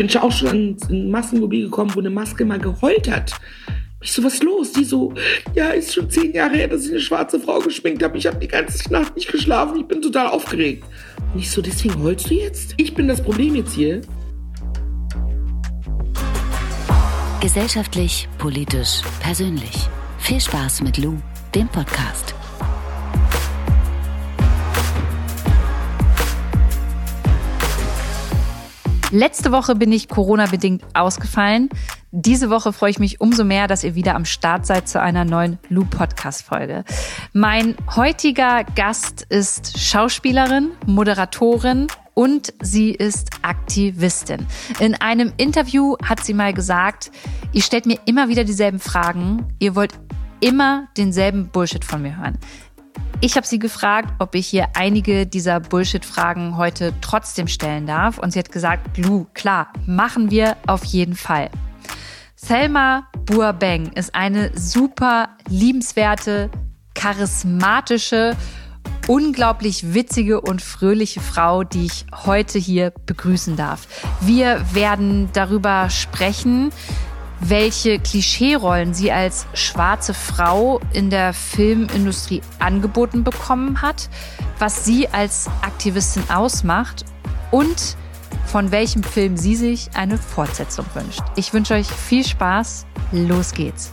bin ich auch schon an ein Massenmobil gekommen, wo eine Maske mal geheult hat. Ich so, was los? Die so, ja, ist schon zehn Jahre her, dass ich eine schwarze Frau geschminkt habe. Ich habe die ganze Nacht nicht geschlafen. Ich bin total aufgeregt. Und ich so, deswegen heulst du jetzt? Ich bin das Problem jetzt hier. Gesellschaftlich, politisch, persönlich. Viel Spaß mit Lou, dem Podcast. Letzte Woche bin ich Corona-bedingt ausgefallen. Diese Woche freue ich mich umso mehr, dass ihr wieder am Start seid zu einer neuen Lou-Podcast-Folge. Mein heutiger Gast ist Schauspielerin, Moderatorin und sie ist Aktivistin. In einem Interview hat sie mal gesagt, ihr stellt mir immer wieder dieselben Fragen, ihr wollt immer denselben Bullshit von mir hören. Ich habe sie gefragt, ob ich hier einige dieser Bullshit-Fragen heute trotzdem stellen darf. Und sie hat gesagt, Lu, klar, machen wir auf jeden Fall. Selma Buabeng ist eine super liebenswerte, charismatische, unglaublich witzige und fröhliche Frau, die ich heute hier begrüßen darf. Wir werden darüber sprechen, welche Klischeerollen sie als schwarze Frau in der Filmindustrie angeboten bekommen hat, was sie als Aktivistin ausmacht und von welchem Film sie sich eine Fortsetzung wünscht. Ich wünsche euch viel Spaß. Los geht's.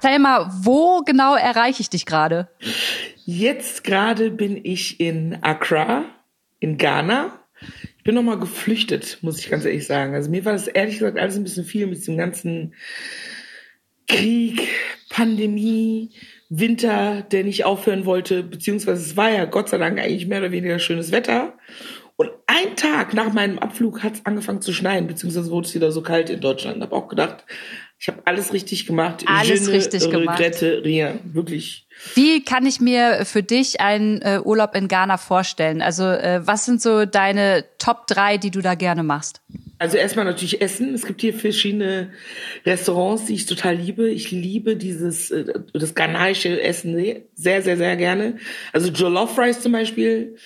Selma, wo genau erreiche ich dich gerade? Jetzt gerade bin ich in Accra, in Ghana bin noch mal geflüchtet, muss ich ganz ehrlich sagen. Also mir war das ehrlich gesagt alles ein bisschen viel mit diesem ganzen Krieg, Pandemie, Winter, der nicht aufhören wollte, beziehungsweise es war ja Gott sei Dank eigentlich mehr oder weniger schönes Wetter. Und ein Tag nach meinem Abflug hat es angefangen zu schneien, beziehungsweise wurde es wieder so kalt in Deutschland. Ich habe auch gedacht, ich habe alles richtig gemacht. Alles Je richtig ne gemacht. rien. Wirklich. Wie kann ich mir für dich einen äh, Urlaub in Ghana vorstellen? Also äh, was sind so deine Top drei, die du da gerne machst? Also erstmal natürlich Essen. Es gibt hier verschiedene Restaurants, die ich total liebe. Ich liebe dieses äh, das ghanaische Essen sehr, sehr, sehr gerne. Also Jollof Rice zum Beispiel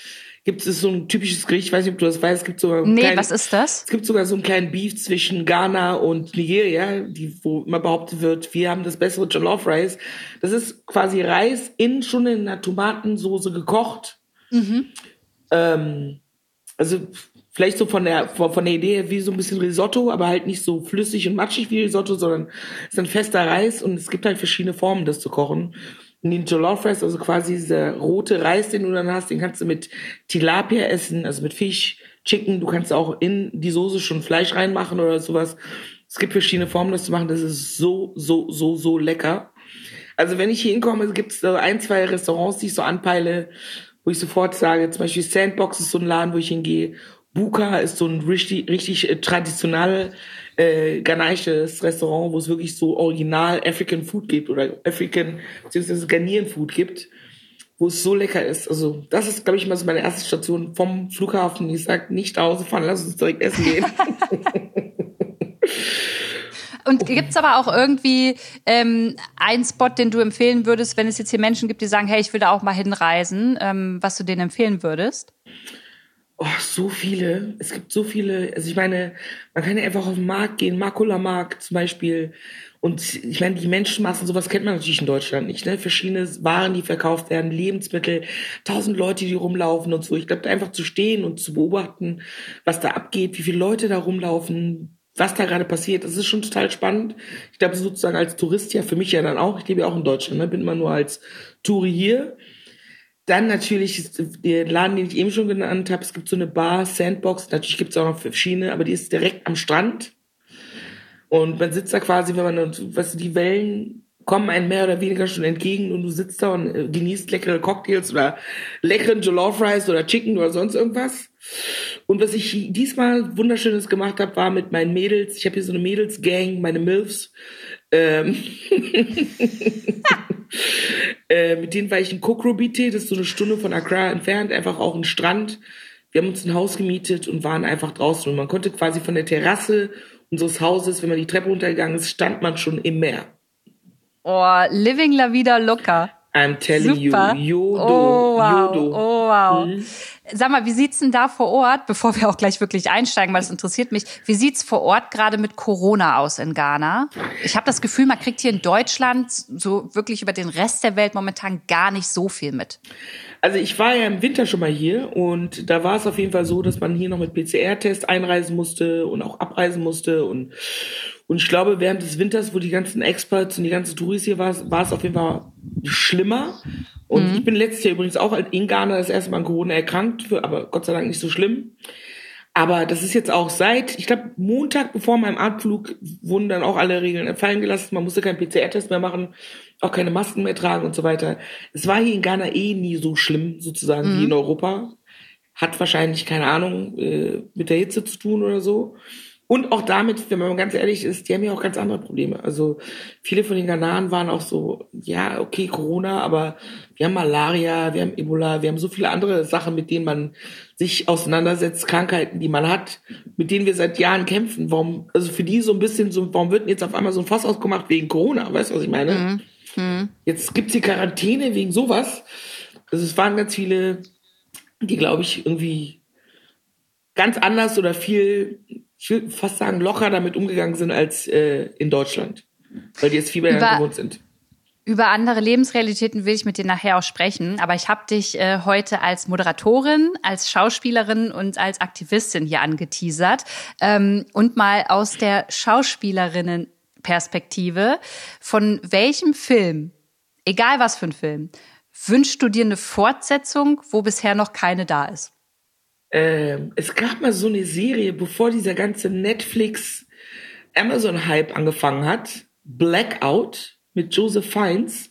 gibt es so ein typisches Gericht, ich weiß nicht, ob du das weißt, es gibt sogar Nee, kleinen, was ist das? Es gibt sogar so einen kleinen Beef zwischen Ghana und Nigeria, die, wo immer behauptet wird, wir haben das bessere Jollof Rice. Das ist quasi Reis in schon in einer Tomatensoße gekocht. Mhm. Ähm, also vielleicht so von der von, von der Idee wie so ein bisschen Risotto, aber halt nicht so flüssig und matschig wie Risotto, sondern es ist ein fester Reis und es gibt halt verschiedene Formen, das zu kochen den Jollof Rice, also quasi dieser rote Reis, den du dann hast, den kannst du mit Tilapia essen, also mit Fisch, Chicken. Du kannst auch in die Soße schon Fleisch reinmachen oder sowas. Es gibt verschiedene Formen, das zu machen. Das ist so, so, so, so lecker. Also wenn ich hier hinkomme, gibt es so ein, zwei Restaurants, die ich so anpeile, wo ich sofort sage, zum Beispiel Sandbox ist so ein Laden, wo ich hingehe. Buka ist so ein richtig, richtig äh, traditionell äh, ghanaisches Restaurant, wo es wirklich so original African Food gibt oder African, beziehungsweise Ghanaian Food gibt, wo es so lecker ist. Also das ist, glaube ich, mal so meine erste Station vom Flughafen. Ich sage, nicht nach Hause fahren, lass uns direkt essen gehen. Und gibt's aber auch irgendwie ähm, einen Spot, den du empfehlen würdest, wenn es jetzt hier Menschen gibt, die sagen, hey, ich will da auch mal hinreisen, ähm, was du denen empfehlen würdest? Oh, so viele. Es gibt so viele. Also ich meine, man kann ja einfach auf den Markt gehen, Makula-Markt zum Beispiel. Und ich meine, die Menschenmassen, sowas kennt man natürlich in Deutschland nicht. Ne? Verschiedene Waren, die verkauft werden, Lebensmittel, tausend Leute, die rumlaufen und so. Ich glaube, einfach zu stehen und zu beobachten, was da abgeht, wie viele Leute da rumlaufen, was da gerade passiert, das ist schon total spannend. Ich glaube, sozusagen als Tourist ja für mich ja dann auch. Ich lebe ja auch in Deutschland, ne? bin immer nur als Touri hier. Dann natürlich der Laden, den ich eben schon genannt habe. Es gibt so eine Bar, Sandbox. Natürlich gibt es auch noch verschiedene, aber die ist direkt am Strand. Und man sitzt da quasi, wenn man, weißt du, die Wellen kommen einem mehr oder weniger schon entgegen und du sitzt da und äh, genießt leckere Cocktails oder leckeren Jollof Rice oder Chicken oder sonst irgendwas. Und was ich diesmal wunderschönes gemacht habe, war mit meinen Mädels. Ich habe hier so eine Mädels-Gang, meine Milfs. Ähm Äh, mit denen war ich in Kokrobite, das ist so eine Stunde von Accra entfernt, einfach auch ein Strand. Wir haben uns ein Haus gemietet und waren einfach draußen. Und man konnte quasi von der Terrasse unseres Hauses, wenn man die Treppe runtergegangen ist, stand man schon im Meer. Oh, living la vida loca. I'm telling Super. you, Yodo, oh, wow. Yodo. Oh, wow. Mhm. Sag mal, wie sieht's denn da vor Ort, bevor wir auch gleich wirklich einsteigen, weil das interessiert mich, wie sieht's vor Ort gerade mit Corona aus in Ghana? Ich habe das Gefühl, man kriegt hier in Deutschland so wirklich über den Rest der Welt momentan gar nicht so viel mit. Also ich war ja im Winter schon mal hier und da war es auf jeden Fall so, dass man hier noch mit PCR-Test einreisen musste und auch abreisen musste und und ich glaube, während des Winters, wo die ganzen Experts und die ganzen Touris hier waren, war es auf jeden Fall schlimmer. Und mhm. ich bin letztes Jahr übrigens auch in Ghana das erste Mal an Corona erkrankt, für, aber Gott sei Dank nicht so schlimm. Aber das ist jetzt auch seit, ich glaube, Montag bevor meinem Abflug wurden dann auch alle Regeln fallen gelassen. Man musste keinen PCR-Test mehr machen, auch keine Masken mehr tragen und so weiter. Es war hier in Ghana eh nie so schlimm, sozusagen, mhm. wie in Europa. Hat wahrscheinlich, keine Ahnung, äh, mit der Hitze zu tun oder so. Und auch damit, wenn man ganz ehrlich ist, die haben ja auch ganz andere Probleme. Also viele von den Ghanaren waren auch so, ja, okay, Corona, aber wir haben Malaria, wir haben Ebola, wir haben so viele andere Sachen, mit denen man sich auseinandersetzt, Krankheiten, die man hat, mit denen wir seit Jahren kämpfen. Warum, also für die so ein bisschen so, warum wird denn jetzt auf einmal so ein Fass ausgemacht wegen Corona? Weißt du, was ich meine? Mhm. Mhm. Jetzt gibt's die Quarantäne wegen sowas. Also es waren ganz viele, die, glaube ich, irgendwie ganz anders oder viel ich würde fast sagen, locker damit umgegangen sind als äh, in Deutschland. Weil die jetzt viel mehr gewohnt sind. Über andere Lebensrealitäten will ich mit dir nachher auch sprechen, aber ich habe dich äh, heute als Moderatorin, als Schauspielerin und als Aktivistin hier angeteasert ähm, und mal aus der Schauspielerinnenperspektive. Von welchem Film, egal was für ein Film, wünschst du dir eine Fortsetzung, wo bisher noch keine da ist? Ähm, es gab mal so eine Serie, bevor dieser ganze Netflix Amazon Hype angefangen hat, Blackout mit Joseph Fiennes.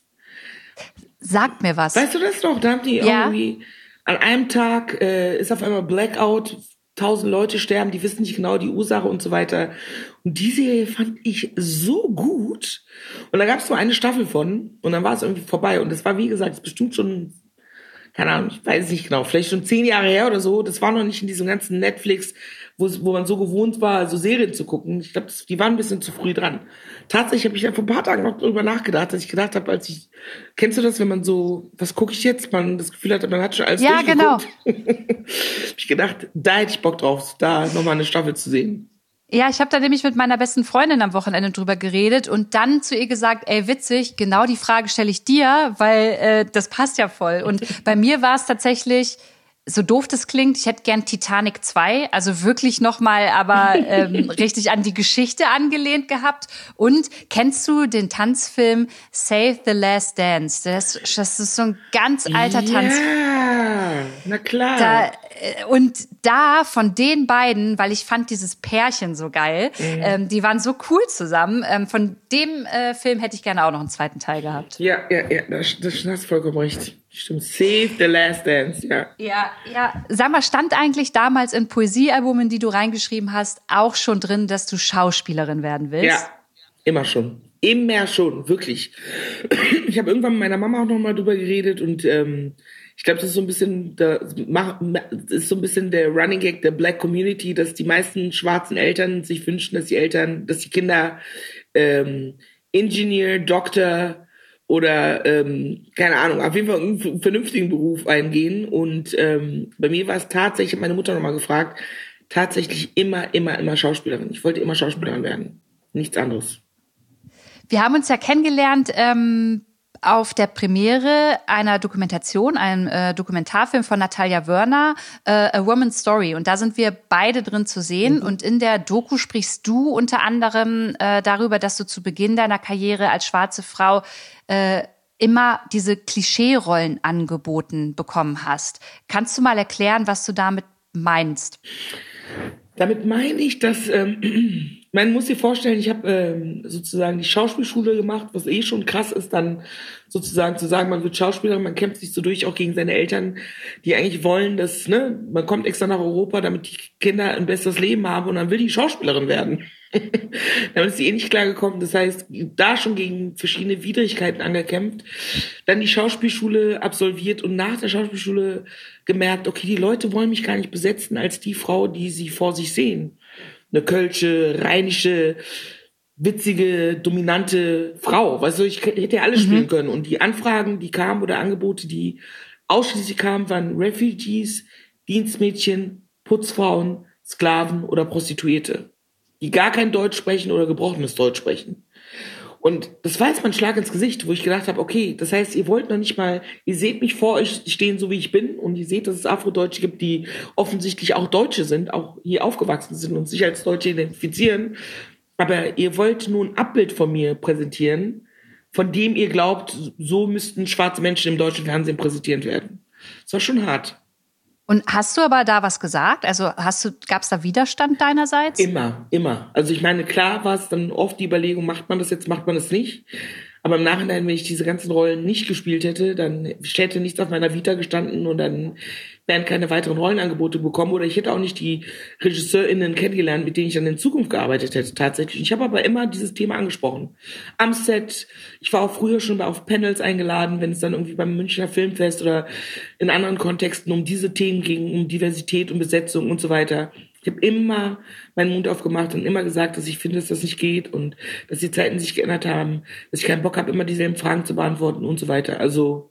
Sagt mir was. Weißt du das noch? Da haben die ja. irgendwie an einem Tag äh, ist auf einmal Blackout, tausend Leute sterben, die wissen nicht genau die Ursache und so weiter. Und die Serie fand ich so gut. Und da gab es nur eine Staffel von und dann war es irgendwie vorbei. Und das war, wie gesagt, bestimmt schon keine Ahnung, ich weiß nicht genau, vielleicht schon zehn Jahre her oder so. Das war noch nicht in diesem ganzen Netflix, wo, wo man so gewohnt war, so Serien zu gucken. Ich glaube, die waren ein bisschen zu früh dran. Tatsächlich habe ich ja vor ein paar Tagen noch darüber nachgedacht, dass ich gedacht habe, als ich, kennst du das, wenn man so, was gucke ich jetzt? Man das Gefühl hat, man hat schon alles Ja, genau. hab ich gedacht, da hätte ich Bock drauf, da nochmal eine Staffel zu sehen. Ja, ich habe da nämlich mit meiner besten Freundin am Wochenende drüber geredet und dann zu ihr gesagt, ey, witzig, genau die Frage stelle ich dir, weil äh, das passt ja voll. Und bei mir war es tatsächlich, so doof das klingt, ich hätte gern Titanic 2, also wirklich nochmal, aber ähm, richtig an die Geschichte angelehnt gehabt. Und kennst du den Tanzfilm Save the Last Dance? Das, das ist so ein ganz alter ja, Tanz. Ja, na klar. Da, äh, und da von den beiden, weil ich fand dieses Pärchen so geil, mhm. ähm, die waren so cool zusammen. Ähm, von dem äh, Film hätte ich gerne auch noch einen zweiten Teil gehabt. Ja, ja, ja, das, das hast vollkommen recht. Stimmt, Save the Last Dance, ja. Ja, ja. Sag mal, stand eigentlich damals in Poesiealbumen, die du reingeschrieben hast, auch schon drin, dass du Schauspielerin werden willst? Ja, immer schon. Immer schon, wirklich. Ich habe irgendwann mit meiner Mama auch noch mal drüber geredet und ähm, ich glaube, das ist so ein bisschen der, ist so ein bisschen der Running Gag der Black Community, dass die meisten schwarzen Eltern sich wünschen, dass die Eltern, dass die Kinder ähm, Ingenieur, Doktor oder ähm, keine Ahnung, auf jeden Fall einen vernünftigen Beruf eingehen. Und ähm, bei mir war es tatsächlich, meine Mutter nochmal gefragt, tatsächlich immer, immer, immer Schauspielerin. Ich wollte immer Schauspielerin werden, nichts anderes. Wir haben uns ja kennengelernt ähm, auf der Premiere einer Dokumentation, einem äh, Dokumentarfilm von Natalia Wörner, äh, A Woman's Story. Und da sind wir beide drin zu sehen. Mhm. Und in der Doku sprichst du unter anderem äh, darüber, dass du zu Beginn deiner Karriere als schwarze Frau äh, immer diese Klischee-Rollen angeboten bekommen hast. Kannst du mal erklären, was du damit meinst? Damit meine ich, dass ähm, man muss sich vorstellen, ich habe ähm, sozusagen die Schauspielschule gemacht, was eh schon krass ist, dann sozusagen zu sagen, man wird Schauspieler, man kämpft sich so durch, auch gegen seine Eltern, die eigentlich wollen, dass, ne, man kommt extra nach Europa, damit die Kinder ein besseres Leben haben und dann will die Schauspielerin werden. damit ist sie eh nicht klargekommen. Das heißt, da schon gegen verschiedene Widrigkeiten angekämpft, dann die Schauspielschule absolviert und nach der Schauspielschule gemerkt, okay, die Leute wollen mich gar nicht besetzen als die Frau, die sie vor sich sehen eine kölsche, rheinische, witzige, dominante Frau. Weißt du, ich hätte ja alles mhm. spielen können. Und die Anfragen, die kamen oder Angebote, die ausschließlich kamen, waren Refugees, Dienstmädchen, Putzfrauen, Sklaven oder Prostituierte, die gar kein Deutsch sprechen oder gebrochenes Deutsch sprechen. Und das war jetzt mein Schlag ins Gesicht, wo ich gedacht habe, okay, das heißt, ihr wollt noch nicht mal, ihr seht mich vor euch stehen, so wie ich bin, und ihr seht, dass es Afrodeutsche gibt, die offensichtlich auch Deutsche sind, auch hier aufgewachsen sind und sich als Deutsche identifizieren. Aber ihr wollt nun ein Abbild von mir präsentieren, von dem ihr glaubt, so müssten schwarze Menschen im deutschen Fernsehen präsentiert werden. Das war schon hart. Und hast du aber da was gesagt? Also hast du, gab es da Widerstand deinerseits? Immer, immer. Also ich meine, klar war es dann oft die Überlegung, macht man das jetzt, macht man das nicht. Aber im Nachhinein, wenn ich diese ganzen Rollen nicht gespielt hätte, dann hätte nichts auf meiner Vita gestanden und dann wären keine weiteren Rollenangebote bekommen oder ich hätte auch nicht die RegisseurInnen kennengelernt, mit denen ich dann in Zukunft gearbeitet hätte, tatsächlich. Ich habe aber immer dieses Thema angesprochen. Am Set, ich war auch früher schon auf Panels eingeladen, wenn es dann irgendwie beim Münchner Filmfest oder in anderen Kontexten um diese Themen ging, um Diversität und Besetzung und so weiter. Ich habe immer meinen Mund aufgemacht und immer gesagt, dass ich finde, dass das nicht geht und dass die Zeiten sich geändert haben, dass ich keinen Bock habe, immer dieselben Fragen zu beantworten und so weiter. Also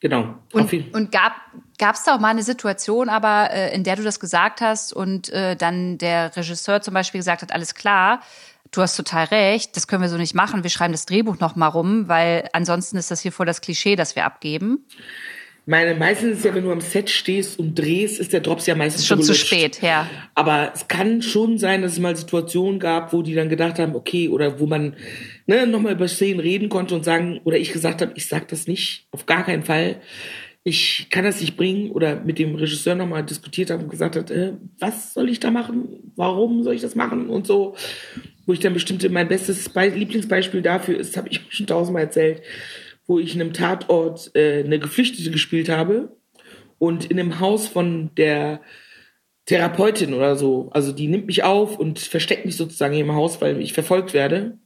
genau. Und, und gab gab es da auch mal eine Situation, aber äh, in der du das gesagt hast und äh, dann der Regisseur zum Beispiel gesagt hat, alles klar, du hast total recht, das können wir so nicht machen, wir schreiben das Drehbuch noch mal rum, weil ansonsten ist das hier voll das Klischee, das wir abgeben meine, meistens ist ja, wenn du am Set stehst und drehst, ist der Drops ja meistens schon zu spät, ja. Aber es kann schon sein, dass es mal Situationen gab, wo die dann gedacht haben, okay, oder wo man ne, nochmal über Szenen reden konnte und sagen, oder ich gesagt habe, ich sag das nicht, auf gar keinen Fall. Ich kann das nicht bringen oder mit dem Regisseur nochmal diskutiert habe und gesagt hat, äh, was soll ich da machen? Warum soll ich das machen? Und so, wo ich dann bestimmte, mein bestes Be Lieblingsbeispiel dafür ist, habe ich schon tausendmal erzählt, wo ich in einem Tatort äh, eine Geflüchtete gespielt habe und in einem Haus von der Therapeutin oder so. Also die nimmt mich auf und versteckt mich sozusagen im Haus, weil ich verfolgt werde.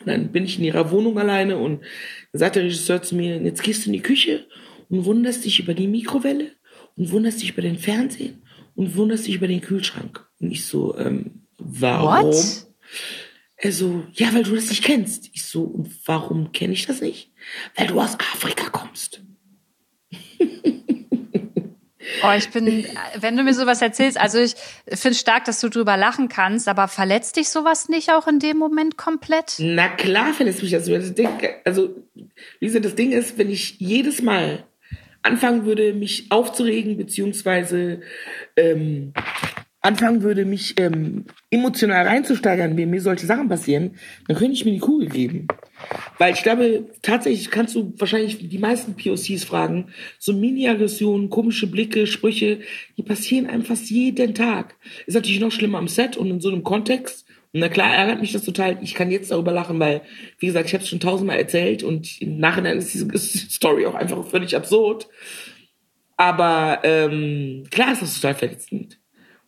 Und dann bin ich in ihrer Wohnung alleine und dann sagt der Regisseur zu mir, jetzt gehst du in die Küche und wunderst dich über die Mikrowelle und wunderst dich über den Fernsehen und wunderst dich über den Kühlschrank. Und ich so, ähm, warum? What? Er so, ja, weil du das nicht kennst. Ich so, und warum kenne ich das nicht? Weil du aus Afrika kommst. Oh, ich bin, wenn du mir sowas erzählst, also ich finde stark, dass du drüber lachen kannst, aber verletzt dich sowas nicht auch in dem Moment komplett? Na klar verletzt mich das. Also, Lisa, das Ding ist, wenn ich jedes Mal anfangen würde, mich aufzuregen, beziehungsweise ähm, anfangen würde, mich ähm, emotional reinzusteigern, wenn mir solche Sachen passieren, dann könnte ich mir die Kugel geben. Weil ich glaube, tatsächlich kannst du wahrscheinlich die meisten POCs fragen, so Mini-Aggressionen, komische Blicke, Sprüche, die passieren einem fast jeden Tag. Ist natürlich noch schlimmer am Set und in so einem Kontext. Und na klar ärgert mich das total. Ich kann jetzt darüber lachen, weil, wie gesagt, ich habe es schon tausendmal erzählt und im Nachhinein ist diese Story auch einfach völlig absurd. Aber ähm, klar ist das total verletzend.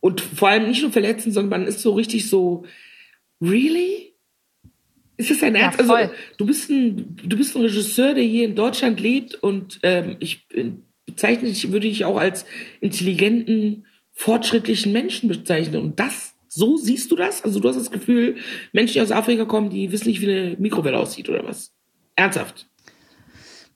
Und vor allem nicht nur verletzen, sondern man ist so richtig so, really? Ist das ein Ernst? Ja, also, du bist ein, du bist ein Regisseur, der hier in Deutschland lebt und ähm, ich bezeichne dich, würde ich auch als intelligenten, fortschrittlichen Menschen bezeichnen. Und das, so siehst du das? Also du hast das Gefühl, Menschen, die aus Afrika kommen, die wissen nicht, wie eine Mikrowelle aussieht oder was? Ernsthaft?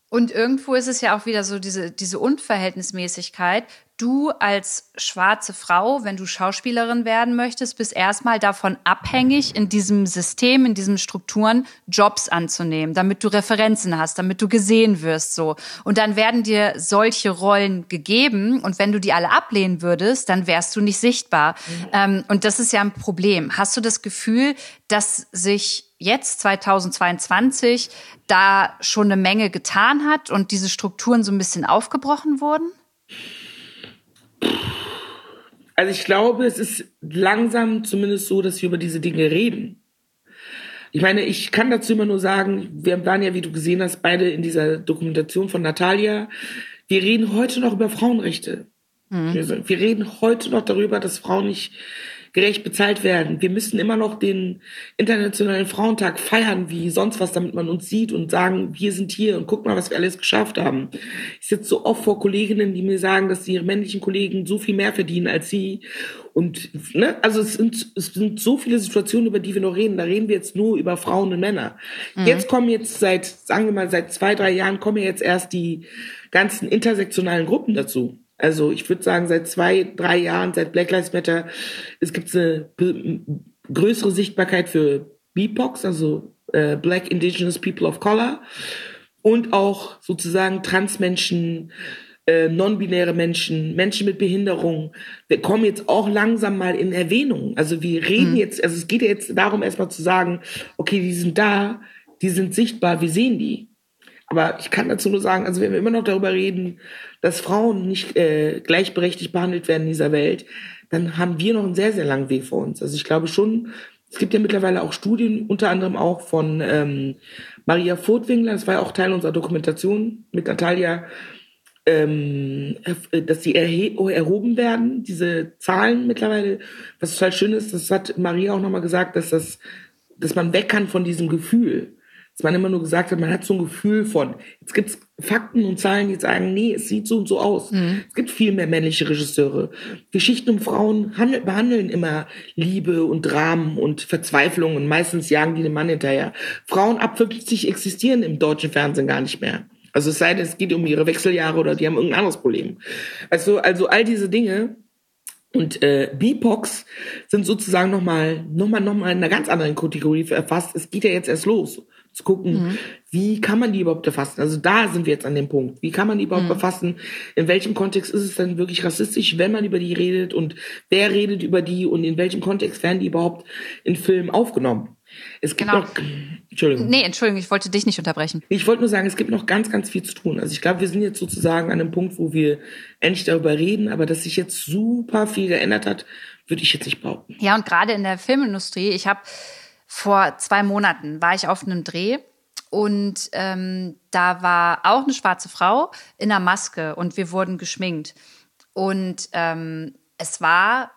Und irgendwo ist es ja auch wieder so diese, diese Unverhältnismäßigkeit du als schwarze Frau, wenn du Schauspielerin werden möchtest, bist erstmal davon abhängig, in diesem System, in diesen Strukturen Jobs anzunehmen, damit du Referenzen hast, damit du gesehen wirst, so. Und dann werden dir solche Rollen gegeben und wenn du die alle ablehnen würdest, dann wärst du nicht sichtbar. Mhm. Ähm, und das ist ja ein Problem. Hast du das Gefühl, dass sich jetzt 2022 da schon eine Menge getan hat und diese Strukturen so ein bisschen aufgebrochen wurden? Also ich glaube, es ist langsam zumindest so, dass wir über diese Dinge reden. Ich meine, ich kann dazu immer nur sagen, wir waren ja, wie du gesehen hast, beide in dieser Dokumentation von Natalia. Wir reden heute noch über Frauenrechte. Mhm. Wir reden heute noch darüber, dass Frauen nicht gerecht bezahlt werden. Wir müssen immer noch den Internationalen Frauentag feiern, wie sonst was, damit man uns sieht und sagen, wir sind hier und guck mal, was wir alles geschafft haben. Ich sitze so oft vor Kolleginnen, die mir sagen, dass ihre männlichen Kollegen so viel mehr verdienen als sie. Und ne, also es sind, es sind so viele Situationen, über die wir noch reden. Da reden wir jetzt nur über Frauen und Männer. Mhm. Jetzt kommen jetzt seit, sagen wir mal, seit zwei, drei Jahren kommen jetzt erst die ganzen intersektionalen Gruppen dazu. Also ich würde sagen, seit zwei, drei Jahren, seit Black Lives Matter, es gibt eine größere Sichtbarkeit für BIPOX, also äh, Black Indigenous People of Color und auch sozusagen Transmenschen, äh, non-binäre Menschen, Menschen mit Behinderung, wir kommen jetzt auch langsam mal in Erwähnung. Also wir reden mhm. jetzt, also es geht ja jetzt darum, erstmal zu sagen, okay, die sind da, die sind sichtbar, wir sehen die. Aber ich kann dazu nur sagen, also wenn wir immer noch darüber reden, dass Frauen nicht äh, gleichberechtigt behandelt werden in dieser Welt, dann haben wir noch einen sehr, sehr langen Weg vor uns. Also ich glaube schon, es gibt ja mittlerweile auch Studien, unter anderem auch von ähm, Maria Furtwängler, das war ja auch Teil unserer Dokumentation mit Natalia, ähm, dass sie erhoben werden, diese Zahlen mittlerweile. Was total schön ist, das hat Maria auch nochmal gesagt, dass das, dass man weg kann von diesem Gefühl dass man immer nur gesagt hat, man hat so ein Gefühl von, jetzt gibt's Fakten und Zahlen, die sagen, nee, es sieht so und so aus. Mhm. Es gibt viel mehr männliche Regisseure. Geschichten um Frauen handel, behandeln immer Liebe und Dramen und Verzweiflung und meistens jagen die den Mann hinterher. Frauen ab 50 existieren im deutschen Fernsehen gar nicht mehr. Also es sei denn, es geht um ihre Wechseljahre oder die haben irgendein anderes Problem. Also, also all diese Dinge, und äh, BIPOX sind sozusagen nochmal noch mal, noch mal in einer ganz anderen Kategorie erfasst. Es geht ja jetzt erst los zu gucken, mhm. wie kann man die überhaupt erfassen? Also da sind wir jetzt an dem Punkt. Wie kann man die überhaupt mhm. erfassen? In welchem Kontext ist es denn wirklich rassistisch, wenn man über die redet und wer redet über die und in welchem Kontext werden die überhaupt in Filmen aufgenommen? Es gibt genau. noch, Entschuldigung. Nee, Entschuldigung, ich wollte dich nicht unterbrechen. Ich wollte nur sagen, es gibt noch ganz, ganz viel zu tun. Also ich glaube, wir sind jetzt sozusagen an einem Punkt, wo wir endlich darüber reden, aber dass sich jetzt super viel geändert hat, würde ich jetzt nicht behaupten. Ja, und gerade in der Filmindustrie, ich habe vor zwei Monaten war ich auf einem Dreh und ähm, da war auch eine schwarze Frau in einer Maske und wir wurden geschminkt. Und ähm, es war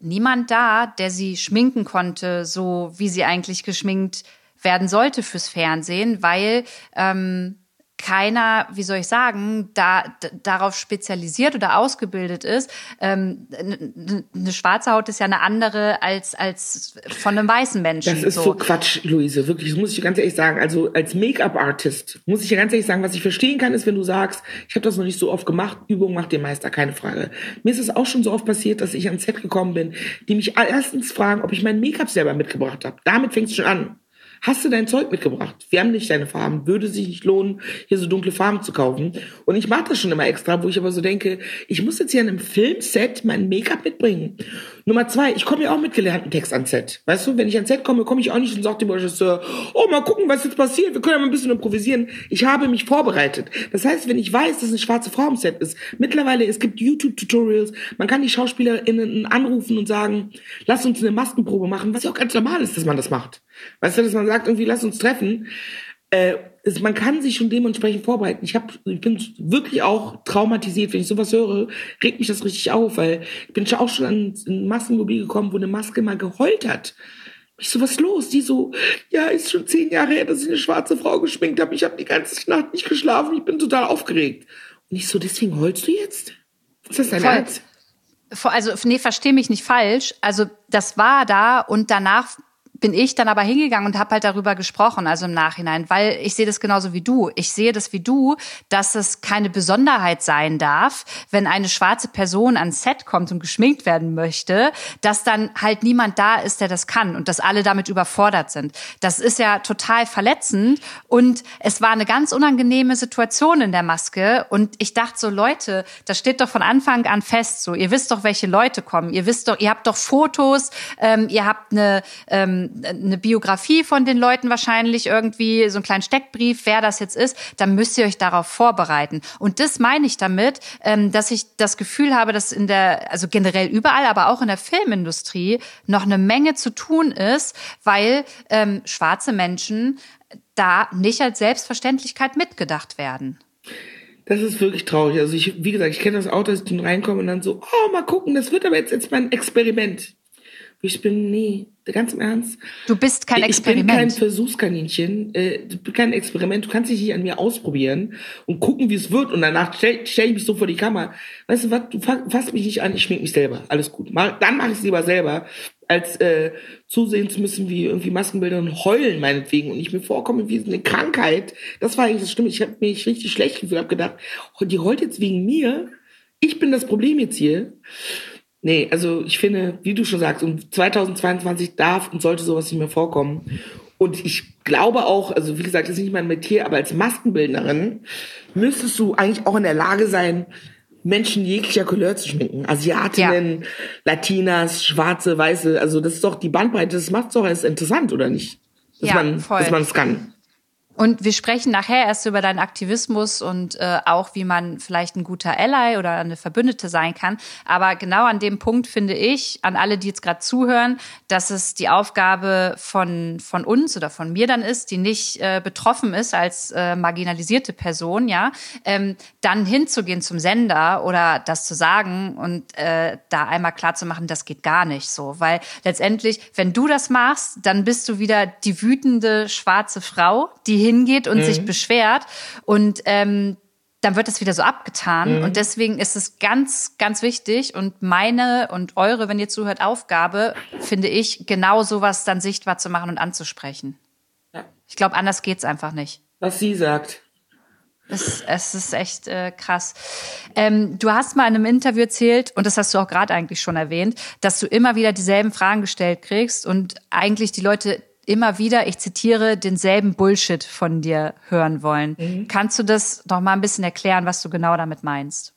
niemand da, der sie schminken konnte, so wie sie eigentlich geschminkt werden sollte fürs Fernsehen, weil ähm, keiner, wie soll ich sagen, da darauf spezialisiert oder ausgebildet ist. Ähm, eine schwarze Haut ist ja eine andere als als von einem weißen Menschen. Das ist so, so Quatsch, Luise. Wirklich, das muss ich ganz ehrlich sagen. Also als Make-up-Artist muss ich ja ganz ehrlich sagen, was ich verstehen kann, ist, wenn du sagst, ich habe das noch nicht so oft gemacht. Übung macht den Meister, keine Frage. Mir ist es auch schon so oft passiert, dass ich ans Set gekommen bin, die mich erstens fragen, ob ich mein Make-up selber mitgebracht habe. Damit fängt es schon an. Hast du dein Zeug mitgebracht? Wir haben nicht deine Farben. Würde sich nicht lohnen, hier so dunkle Farben zu kaufen. Und ich mache das schon immer extra, wo ich aber so denke, ich muss jetzt hier an einem Filmset mein Make-up mitbringen. Nummer zwei, ich komme ja auch mit gelernten Text ans Set. Weißt du, wenn ich ans Set komme, komme ich auch nicht und sage dem Regisseur, oh, mal gucken, was jetzt passiert. Wir können ja mal ein bisschen improvisieren. Ich habe mich vorbereitet. Das heißt, wenn ich weiß, dass eine schwarze Frau am Set ist, mittlerweile, es gibt YouTube-Tutorials, man kann die SchauspielerInnen anrufen und sagen, lass uns eine Maskenprobe machen, was ja auch ganz normal ist, dass man das macht. Weißt du, dass man sagt, irgendwie, lass uns treffen. Äh, es, man kann sich schon dementsprechend vorbereiten. Ich, hab, ich bin wirklich auch traumatisiert, wenn ich sowas höre, regt mich das richtig auf, weil ich bin auch schon an ein Maskenmobil gekommen, wo eine Maske mal geheult hat. Ich so, was los? Die so, ja, ist schon zehn Jahre her, dass ich eine schwarze Frau geschminkt habe. Ich habe die ganze Nacht nicht geschlafen. Ich bin total aufgeregt. Und ich so, deswegen heulst du jetzt? Ist das dein Ernst? Also, nee, versteh mich nicht falsch. Also, das war da und danach bin ich dann aber hingegangen und habe halt darüber gesprochen, also im Nachhinein, weil ich sehe das genauso wie du. Ich sehe das wie du, dass es keine Besonderheit sein darf, wenn eine schwarze Person ans Set kommt und geschminkt werden möchte, dass dann halt niemand da ist, der das kann und dass alle damit überfordert sind. Das ist ja total verletzend und es war eine ganz unangenehme Situation in der Maske und ich dachte so, Leute, das steht doch von Anfang an fest, so ihr wisst doch, welche Leute kommen, ihr wisst doch, ihr habt doch Fotos, ähm, ihr habt eine ähm, eine Biografie von den Leuten wahrscheinlich irgendwie, so einen kleinen Steckbrief, wer das jetzt ist, dann müsst ihr euch darauf vorbereiten. Und das meine ich damit, ähm, dass ich das Gefühl habe, dass in der, also generell überall, aber auch in der Filmindustrie noch eine Menge zu tun ist, weil ähm, schwarze Menschen da nicht als Selbstverständlichkeit mitgedacht werden. Das ist wirklich traurig. Also ich, wie gesagt, ich kenne das auch, dass ich dann reinkomme und dann so, oh, mal gucken, das wird aber jetzt, jetzt mein Experiment. Ich bin, nee, ganz im Ernst. Du bist kein Experiment. Ich bin kein Versuchskaninchen, äh, kein Experiment. Du kannst dich nicht an mir ausprobieren und gucken, wie es wird. Und danach stell, stell ich mich so vor die Kamera. Weißt du was, du fass mich nicht an, ich schmink mich selber. Alles gut. Dann mache ich es lieber selber, als äh, zusehen zu müssen, wie irgendwie Maskenbilder und heulen meinetwegen. Und ich mir vorkomme wie eine Krankheit. Das war eigentlich das Stimme. Ich habe mich richtig schlecht gefühlt, habe gedacht, oh, die heult jetzt wegen mir ich bin das Problem jetzt hier. Nee, also ich finde, wie du schon sagst, um 2022 darf und sollte sowas nicht mehr vorkommen. Und ich glaube auch, also wie gesagt, das ist nicht mein Metier, aber als Maskenbildnerin müsstest du eigentlich auch in der Lage sein, Menschen jeglicher Couleur zu schminken. Asiatinnen, ja. Latinas, Schwarze, Weiße. Also das ist doch die Bandbreite, das macht doch erst interessant, oder nicht? Dass ja, man, voll. dass man es kann. Und wir sprechen nachher erst über deinen Aktivismus und äh, auch, wie man vielleicht ein guter Ally oder eine Verbündete sein kann. Aber genau an dem Punkt finde ich, an alle, die jetzt gerade zuhören, dass es die Aufgabe von, von uns oder von mir dann ist, die nicht äh, betroffen ist als äh, marginalisierte Person, ja, ähm, dann hinzugehen zum Sender oder das zu sagen und äh, da einmal klar zu machen, das geht gar nicht so. Weil letztendlich, wenn du das machst, dann bist du wieder die wütende schwarze Frau, die hingeht und mhm. sich beschwert. Und ähm, dann wird das wieder so abgetan. Mhm. Und deswegen ist es ganz, ganz wichtig und meine und eure, wenn ihr zuhört, Aufgabe, finde ich, genau sowas dann sichtbar zu machen und anzusprechen. Ja. Ich glaube, anders geht's einfach nicht. Was sie sagt. Es, es ist echt äh, krass. Ähm, du hast mal in einem Interview erzählt, und das hast du auch gerade eigentlich schon erwähnt, dass du immer wieder dieselben Fragen gestellt kriegst und eigentlich die Leute immer wieder, ich zitiere, denselben Bullshit von dir hören wollen. Mhm. Kannst du das noch mal ein bisschen erklären, was du genau damit meinst?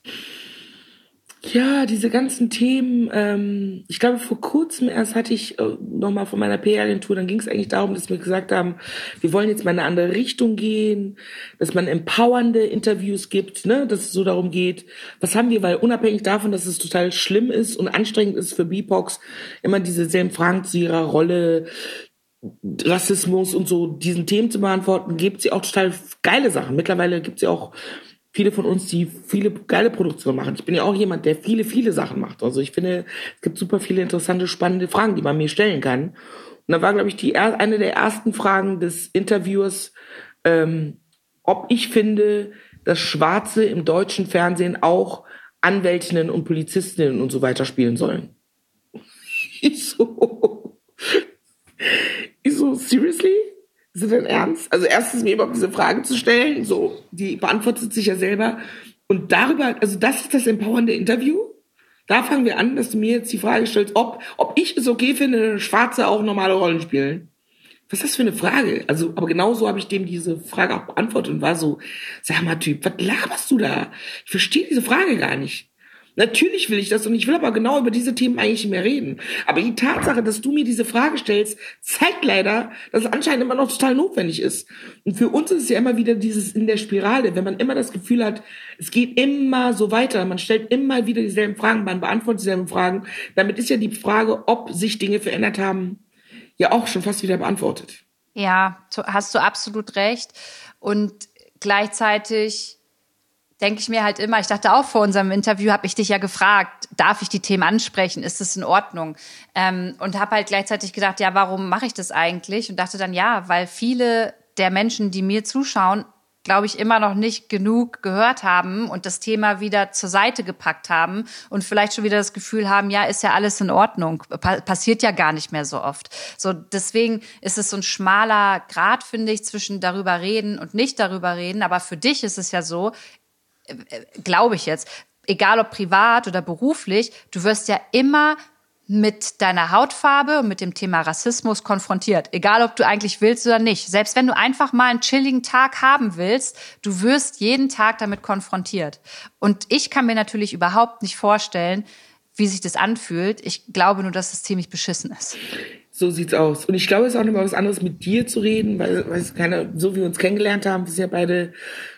Ja, diese ganzen Themen, ähm, ich glaube, vor kurzem erst hatte ich äh, nochmal von meiner PR-Agentur, dann ging es eigentlich darum, dass wir gesagt haben, wir wollen jetzt mal in eine andere Richtung gehen, dass man empowernde Interviews gibt, ne, dass es so darum geht, was haben wir, weil unabhängig davon, dass es total schlimm ist und anstrengend ist für BIPOX, immer diese selben Fragen zu ihrer Rolle, Rassismus und so diesen Themen zu beantworten, gibt sie auch total geile Sachen. Mittlerweile gibt ja auch viele von uns, die viele geile Produktionen machen. Ich bin ja auch jemand, der viele, viele Sachen macht. Also ich finde, es gibt super viele interessante, spannende Fragen, die man mir stellen kann. Und da war, glaube ich, die eine der ersten Fragen des Interviewers, ähm, ob ich finde, dass Schwarze im deutschen Fernsehen auch Anwältinnen und Polizistinnen und so weiter spielen sollen. Ich so, ich so, seriously? Ist das denn ernst? Also erstens mir überhaupt diese Frage zu stellen, so, die beantwortet sich ja selber. Und darüber, also das ist das empowernde Interview. Da fangen wir an, dass du mir jetzt die Frage stellst, ob, ob ich es okay finde, Schwarze auch normale Rollen spielen. Was ist das für eine Frage? Also, aber genau so habe ich dem diese Frage auch beantwortet und war so, sag mal, Typ, was laberst du da? Ich verstehe diese Frage gar nicht. Natürlich will ich das und ich will aber genau über diese Themen eigentlich mehr reden. Aber die Tatsache, dass du mir diese Frage stellst, zeigt leider, dass es anscheinend immer noch total notwendig ist. Und für uns ist es ja immer wieder dieses in der Spirale, wenn man immer das Gefühl hat, es geht immer so weiter, man stellt immer wieder dieselben Fragen, man beantwortet dieselben Fragen. Damit ist ja die Frage, ob sich Dinge verändert haben, ja auch schon fast wieder beantwortet. Ja, hast du absolut recht. Und gleichzeitig denke ich mir halt immer, ich dachte auch vor unserem Interview, habe ich dich ja gefragt, darf ich die Themen ansprechen, ist das in Ordnung? Ähm, und habe halt gleichzeitig gedacht, ja, warum mache ich das eigentlich? Und dachte dann, ja, weil viele der Menschen, die mir zuschauen, glaube ich, immer noch nicht genug gehört haben und das Thema wieder zur Seite gepackt haben und vielleicht schon wieder das Gefühl haben, ja, ist ja alles in Ordnung, pa passiert ja gar nicht mehr so oft. So deswegen ist es so ein schmaler Grad, finde ich, zwischen darüber reden und nicht darüber reden. Aber für dich ist es ja so, glaube ich jetzt, egal ob privat oder beruflich, du wirst ja immer mit deiner Hautfarbe und mit dem Thema Rassismus konfrontiert. Egal, ob du eigentlich willst oder nicht. Selbst wenn du einfach mal einen chilligen Tag haben willst, du wirst jeden Tag damit konfrontiert. Und ich kann mir natürlich überhaupt nicht vorstellen, wie sich das anfühlt. Ich glaube nur, dass es ziemlich beschissen ist. So sieht's aus. Und ich glaube, es ist auch nochmal was anderes, mit dir zu reden, weil, weil es keine, so wie wir uns kennengelernt haben, wir sind ja beide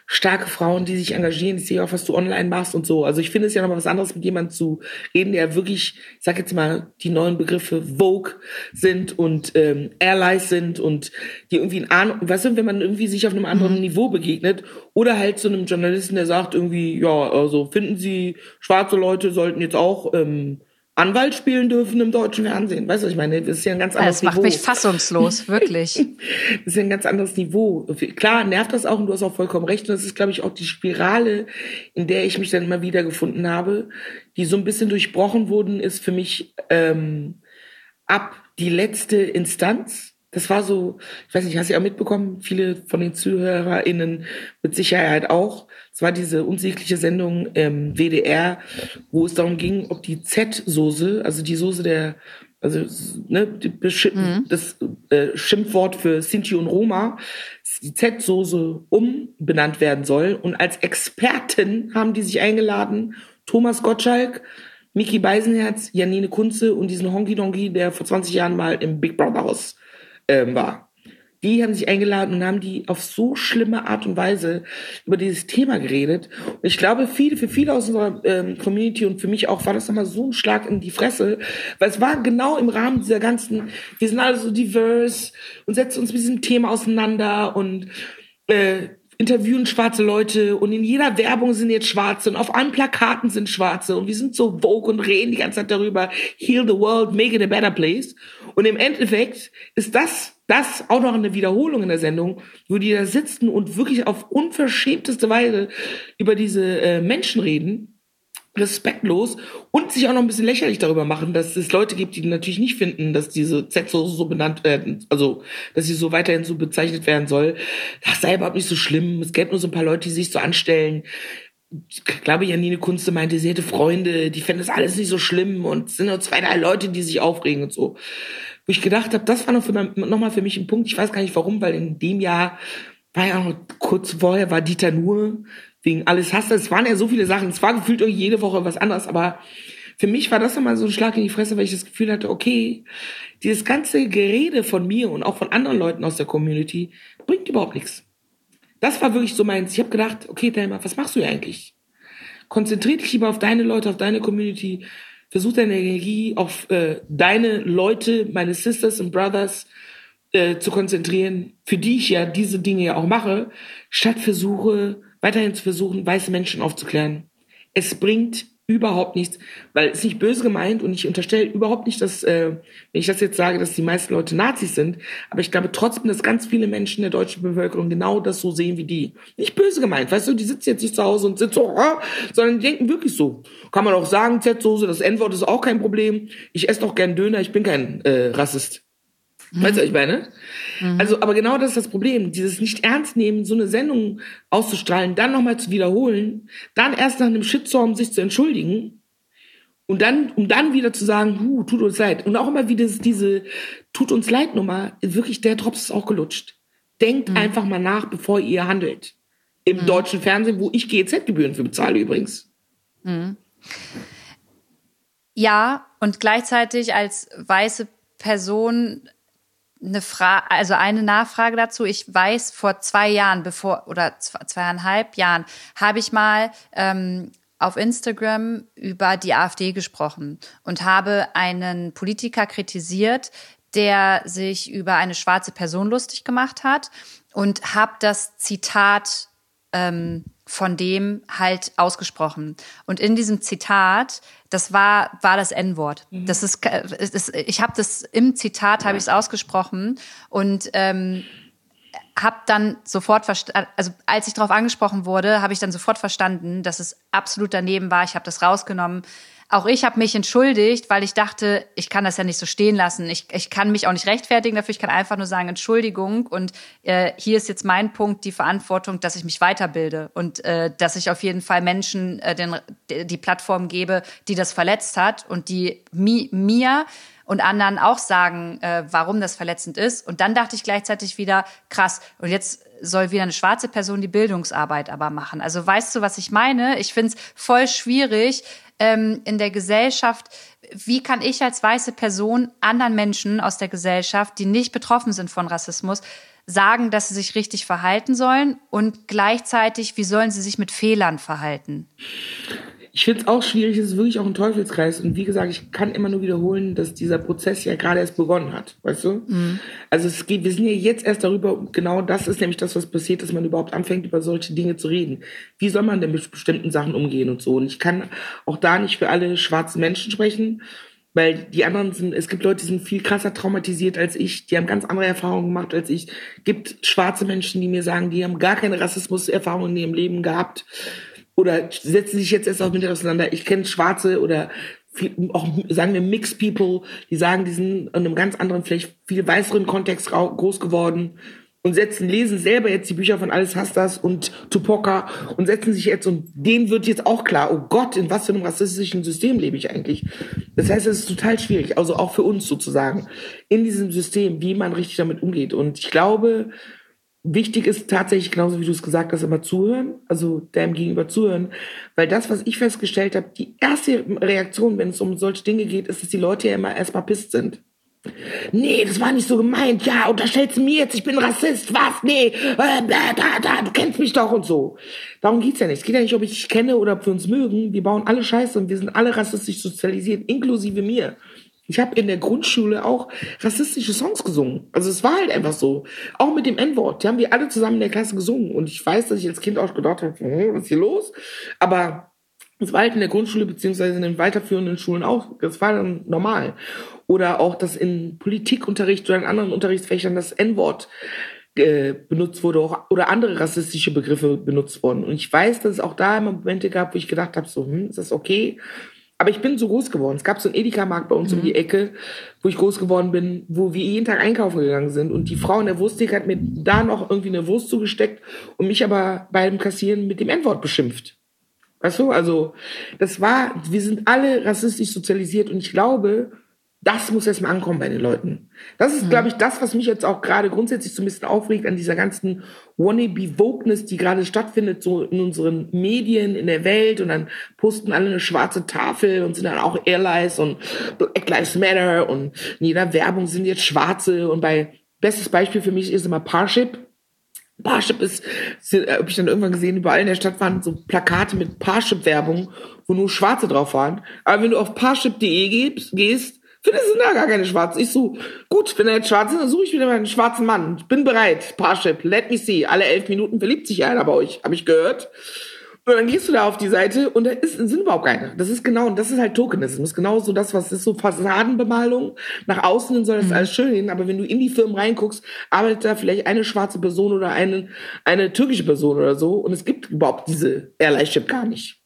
starke Frauen, die sich engagieren. Ich sehe auch, was du online machst und so. Also ich finde es ja nochmal was anderes, mit jemandem zu reden, der wirklich, ich sag jetzt mal, die neuen Begriffe Vogue sind und ähm, Allies sind und die irgendwie in Ahnung, weißt du, wenn man irgendwie sich auf einem anderen mhm. Niveau begegnet oder halt zu einem Journalisten, der sagt irgendwie, ja, also finden Sie, schwarze Leute sollten jetzt auch ähm, Anwalt spielen dürfen im deutschen Fernsehen. Weißt du, ich meine, das ist ja ein ganz anderes Niveau. Das macht mich fassungslos, wirklich. das ist ja ein ganz anderes Niveau. Klar, nervt das auch und du hast auch vollkommen recht. Und das ist, glaube ich, auch die Spirale, in der ich mich dann immer wieder gefunden habe, die so ein bisschen durchbrochen wurden, ist für mich ähm, ab die letzte Instanz das war so, ich weiß nicht, hast du ja mitbekommen, viele von den ZuhörerInnen mit Sicherheit auch. Es war diese unsägliche Sendung ähm, WDR, wo es darum ging, ob die Z-Soße, also die Soße der, also ne, mhm. das äh, Schimpfwort für Sinti und Roma, die Z-Soße umbenannt werden soll. Und als Experten haben die sich eingeladen, Thomas Gottschalk, Miki Beisenherz, Janine Kunze und diesen Honky Donky, der vor 20 Jahren mal im Big Brother Haus ähm, war. Die haben sich eingeladen und haben die auf so schlimme Art und Weise über dieses Thema geredet. Und ich glaube, viele, für viele aus unserer ähm, Community und für mich auch war das nochmal so ein Schlag in die Fresse, weil es war genau im Rahmen dieser ganzen, wir sind alle so diverse und setzen uns mit diesem Thema auseinander und äh, interviewen schwarze Leute und in jeder Werbung sind jetzt Schwarze und auf allen Plakaten sind Schwarze und wir sind so vogue und reden die ganze Zeit darüber, heal the world, make it a better place. Und im Endeffekt ist das, das auch noch eine Wiederholung in der Sendung, wo die da sitzen und wirklich auf unverschämteste Weise über diese äh, Menschen reden respektlos und sich auch noch ein bisschen lächerlich darüber machen, dass es Leute gibt, die natürlich nicht finden, dass diese Z-Soße so benannt werden, also dass sie so weiterhin so bezeichnet werden soll. Das sei überhaupt nicht so schlimm. Es gäbe nur so ein paar Leute, die sich so anstellen. Ich glaube, Janine Kunze meinte, sie hätte Freunde, die fänden das alles nicht so schlimm und es sind nur zwei, drei Leute, die sich aufregen und so. Wo ich gedacht habe, das war noch, mal für mich ein Punkt. Ich weiß gar nicht warum, weil in dem Jahr war ja noch kurz vorher war Dieter Nuhr wegen alles hast. Es waren ja so viele Sachen. Es war gefühlt irgendwie jede Woche was anderes, aber für mich war das nochmal so ein Schlag in die Fresse, weil ich das Gefühl hatte, okay, dieses ganze Gerede von mir und auch von anderen Leuten aus der Community bringt überhaupt nichts. Das war wirklich so meins. Ich habe gedacht, okay, Thelma, was machst du hier eigentlich? Konzentrier dich lieber auf deine Leute, auf deine Community. Versuch deine Energie auf äh, deine Leute, meine Sisters und Brothers äh, zu konzentrieren, für die ich ja diese Dinge ja auch mache, statt versuche, weiterhin zu versuchen, weiße Menschen aufzuklären. Es bringt überhaupt nichts, weil es nicht böse gemeint und ich unterstelle überhaupt nicht, dass, äh, wenn ich das jetzt sage, dass die meisten Leute Nazis sind, aber ich glaube trotzdem, dass ganz viele Menschen der deutschen Bevölkerung genau das so sehen wie die. Nicht böse gemeint, weißt du, die sitzen jetzt nicht zu Hause und sind so, ah, sondern die denken wirklich so. Kann man auch sagen, Z-Soße, das N-Wort ist auch kein Problem. Ich esse doch gern Döner, ich bin kein äh, Rassist. Mhm. Weißt du, was ich meine? Mhm. Also, aber genau das ist das Problem. Dieses nicht ernst nehmen, so eine Sendung auszustrahlen, dann nochmal zu wiederholen, dann erst nach einem Shitstorm sich zu entschuldigen und dann, um dann wieder zu sagen, huh, tut uns leid. Und auch immer wieder diese tut uns leid Nummer, wirklich der Drops ist auch gelutscht. Denkt mhm. einfach mal nach, bevor ihr handelt. Im mhm. deutschen Fernsehen, wo ich GEZ-Gebühren für bezahle übrigens. Mhm. Ja, und gleichzeitig als weiße Person eine Frage, also eine Nachfrage dazu. Ich weiß, vor zwei Jahren, bevor oder zweieinhalb Jahren, habe ich mal ähm, auf Instagram über die AfD gesprochen und habe einen Politiker kritisiert, der sich über eine schwarze Person lustig gemacht hat und habe das Zitat ähm, von dem halt ausgesprochen. Und in diesem Zitat, das war war das N-Wort. Mhm. Das ist, ist ich habe das im Zitat habe ich es ausgesprochen und ähm, habe dann sofort verstanden, also als ich darauf angesprochen wurde, habe ich dann sofort verstanden, dass es absolut daneben war. Ich habe das rausgenommen. Auch ich habe mich entschuldigt, weil ich dachte, ich kann das ja nicht so stehen lassen. Ich, ich kann mich auch nicht rechtfertigen dafür. Ich kann einfach nur sagen, Entschuldigung. Und äh, hier ist jetzt mein Punkt, die Verantwortung, dass ich mich weiterbilde und äh, dass ich auf jeden Fall Menschen äh, den, die Plattform gebe, die das verletzt hat und die mi, mir und anderen auch sagen, äh, warum das verletzend ist. Und dann dachte ich gleichzeitig wieder, krass, und jetzt soll wieder eine schwarze Person die Bildungsarbeit aber machen. Also weißt du, was ich meine? Ich finde es voll schwierig, ähm, in der Gesellschaft, wie kann ich als weiße Person anderen Menschen aus der Gesellschaft, die nicht betroffen sind von Rassismus, sagen, dass sie sich richtig verhalten sollen und gleichzeitig, wie sollen sie sich mit Fehlern verhalten? Ich finde es auch schwierig, es ist wirklich auch ein Teufelskreis. Und wie gesagt, ich kann immer nur wiederholen, dass dieser Prozess ja gerade erst begonnen hat, weißt du? Mhm. Also es geht, wir sind ja jetzt erst darüber, genau das ist nämlich das, was passiert, dass man überhaupt anfängt, über solche Dinge zu reden. Wie soll man denn mit bestimmten Sachen umgehen und so? Und ich kann auch da nicht für alle schwarzen Menschen sprechen, weil die anderen sind, es gibt Leute, die sind viel krasser traumatisiert als ich, die haben ganz andere Erfahrungen gemacht als ich. Es gibt schwarze Menschen, die mir sagen, die haben gar keine Rassismuserfahrung in ihrem Leben gehabt oder setzen sich jetzt erst auch mit auseinander. Ich kenne Schwarze oder viel, auch sagen wir Mixed People, die sagen, die sind in einem ganz anderen, vielleicht viel weißeren Kontext groß geworden und setzen, lesen selber jetzt die Bücher von Alice Hastas und Tupoka und setzen sich jetzt und denen wird jetzt auch klar, oh Gott, in was für einem rassistischen System lebe ich eigentlich. Das heißt, es ist total schwierig, also auch für uns sozusagen, in diesem System, wie man richtig damit umgeht. Und ich glaube, wichtig ist tatsächlich, genauso wie du es gesagt hast, immer zuhören, also dem gegenüber zuhören, weil das, was ich festgestellt habe, die erste Reaktion, wenn es um solche Dinge geht, ist, dass die Leute ja immer erstmal pisst sind. Nee, das war nicht so gemeint. Ja, unterstellst du mir jetzt, ich bin Rassist. Was? Nee, äh, du kennst mich doch und so. Darum geht's ja nicht. Es geht ja nicht, ob ich dich kenne oder ob wir uns mögen. Wir bauen alle Scheiße und wir sind alle rassistisch sozialisiert, inklusive mir. Ich habe in der Grundschule auch rassistische Songs gesungen. Also es war halt einfach so. Auch mit dem N-Wort. Die haben wir alle zusammen in der Klasse gesungen. Und ich weiß, dass ich als Kind auch gedacht habe, hm, was ist hier los? Aber es war halt in der Grundschule beziehungsweise in den weiterführenden Schulen auch. Das war dann normal. Oder auch, dass in Politikunterricht oder in anderen Unterrichtsfächern das N-Wort äh, benutzt wurde oder andere rassistische Begriffe benutzt wurden. Und ich weiß, dass es auch da immer Momente gab, wo ich gedacht habe, so, hm, ist das okay? Aber ich bin so groß geworden. Es gab so einen Edeka-Markt bei uns mhm. um die Ecke, wo ich groß geworden bin, wo wir jeden Tag einkaufen gegangen sind. Und die Frau in der Wursttheke hat mir da noch irgendwie eine Wurst zugesteckt und mich aber beim Kassieren mit dem N-Wort beschimpft. Weißt du? Also, das war, wir sind alle rassistisch sozialisiert und ich glaube, das muss erstmal ankommen bei den Leuten. Das ist, mhm. glaube ich, das, was mich jetzt auch gerade grundsätzlich so ein bisschen aufregt an dieser ganzen Wannabe-Wokeness, die gerade stattfindet, so in unseren Medien, in der Welt. Und dann posten alle eine schwarze Tafel und sind dann auch Airlines und Black Lives Matter und in jeder Werbung sind jetzt Schwarze. Und bei, bestes Beispiel für mich ist immer Parship. Parship ist, äh, habe ich dann irgendwann gesehen, überall in der Stadt waren so Plakate mit Parship-Werbung, wo nur Schwarze drauf waren. Aber wenn du auf parship.de gehst, Findest du da gar keine Schwarzen? Ich so, gut, wenn er jetzt schwarz ist, dann suche ich wieder mal einen schwarzen Mann. Ich bin bereit. Parship, let me see. Alle elf Minuten verliebt sich einer bei euch, habe ich gehört. Und dann gehst du da auf die Seite und da ist, sind überhaupt keine. Das ist genau, und das ist halt Tokenismus. Genau so das, was ist so Fassadenbemalung. Nach außen soll das mhm. alles schön hin, aber wenn du in die Firmen reinguckst, arbeitet da vielleicht eine schwarze Person oder eine, eine türkische Person oder so. Und es gibt überhaupt diese Airline-Ship gar nicht.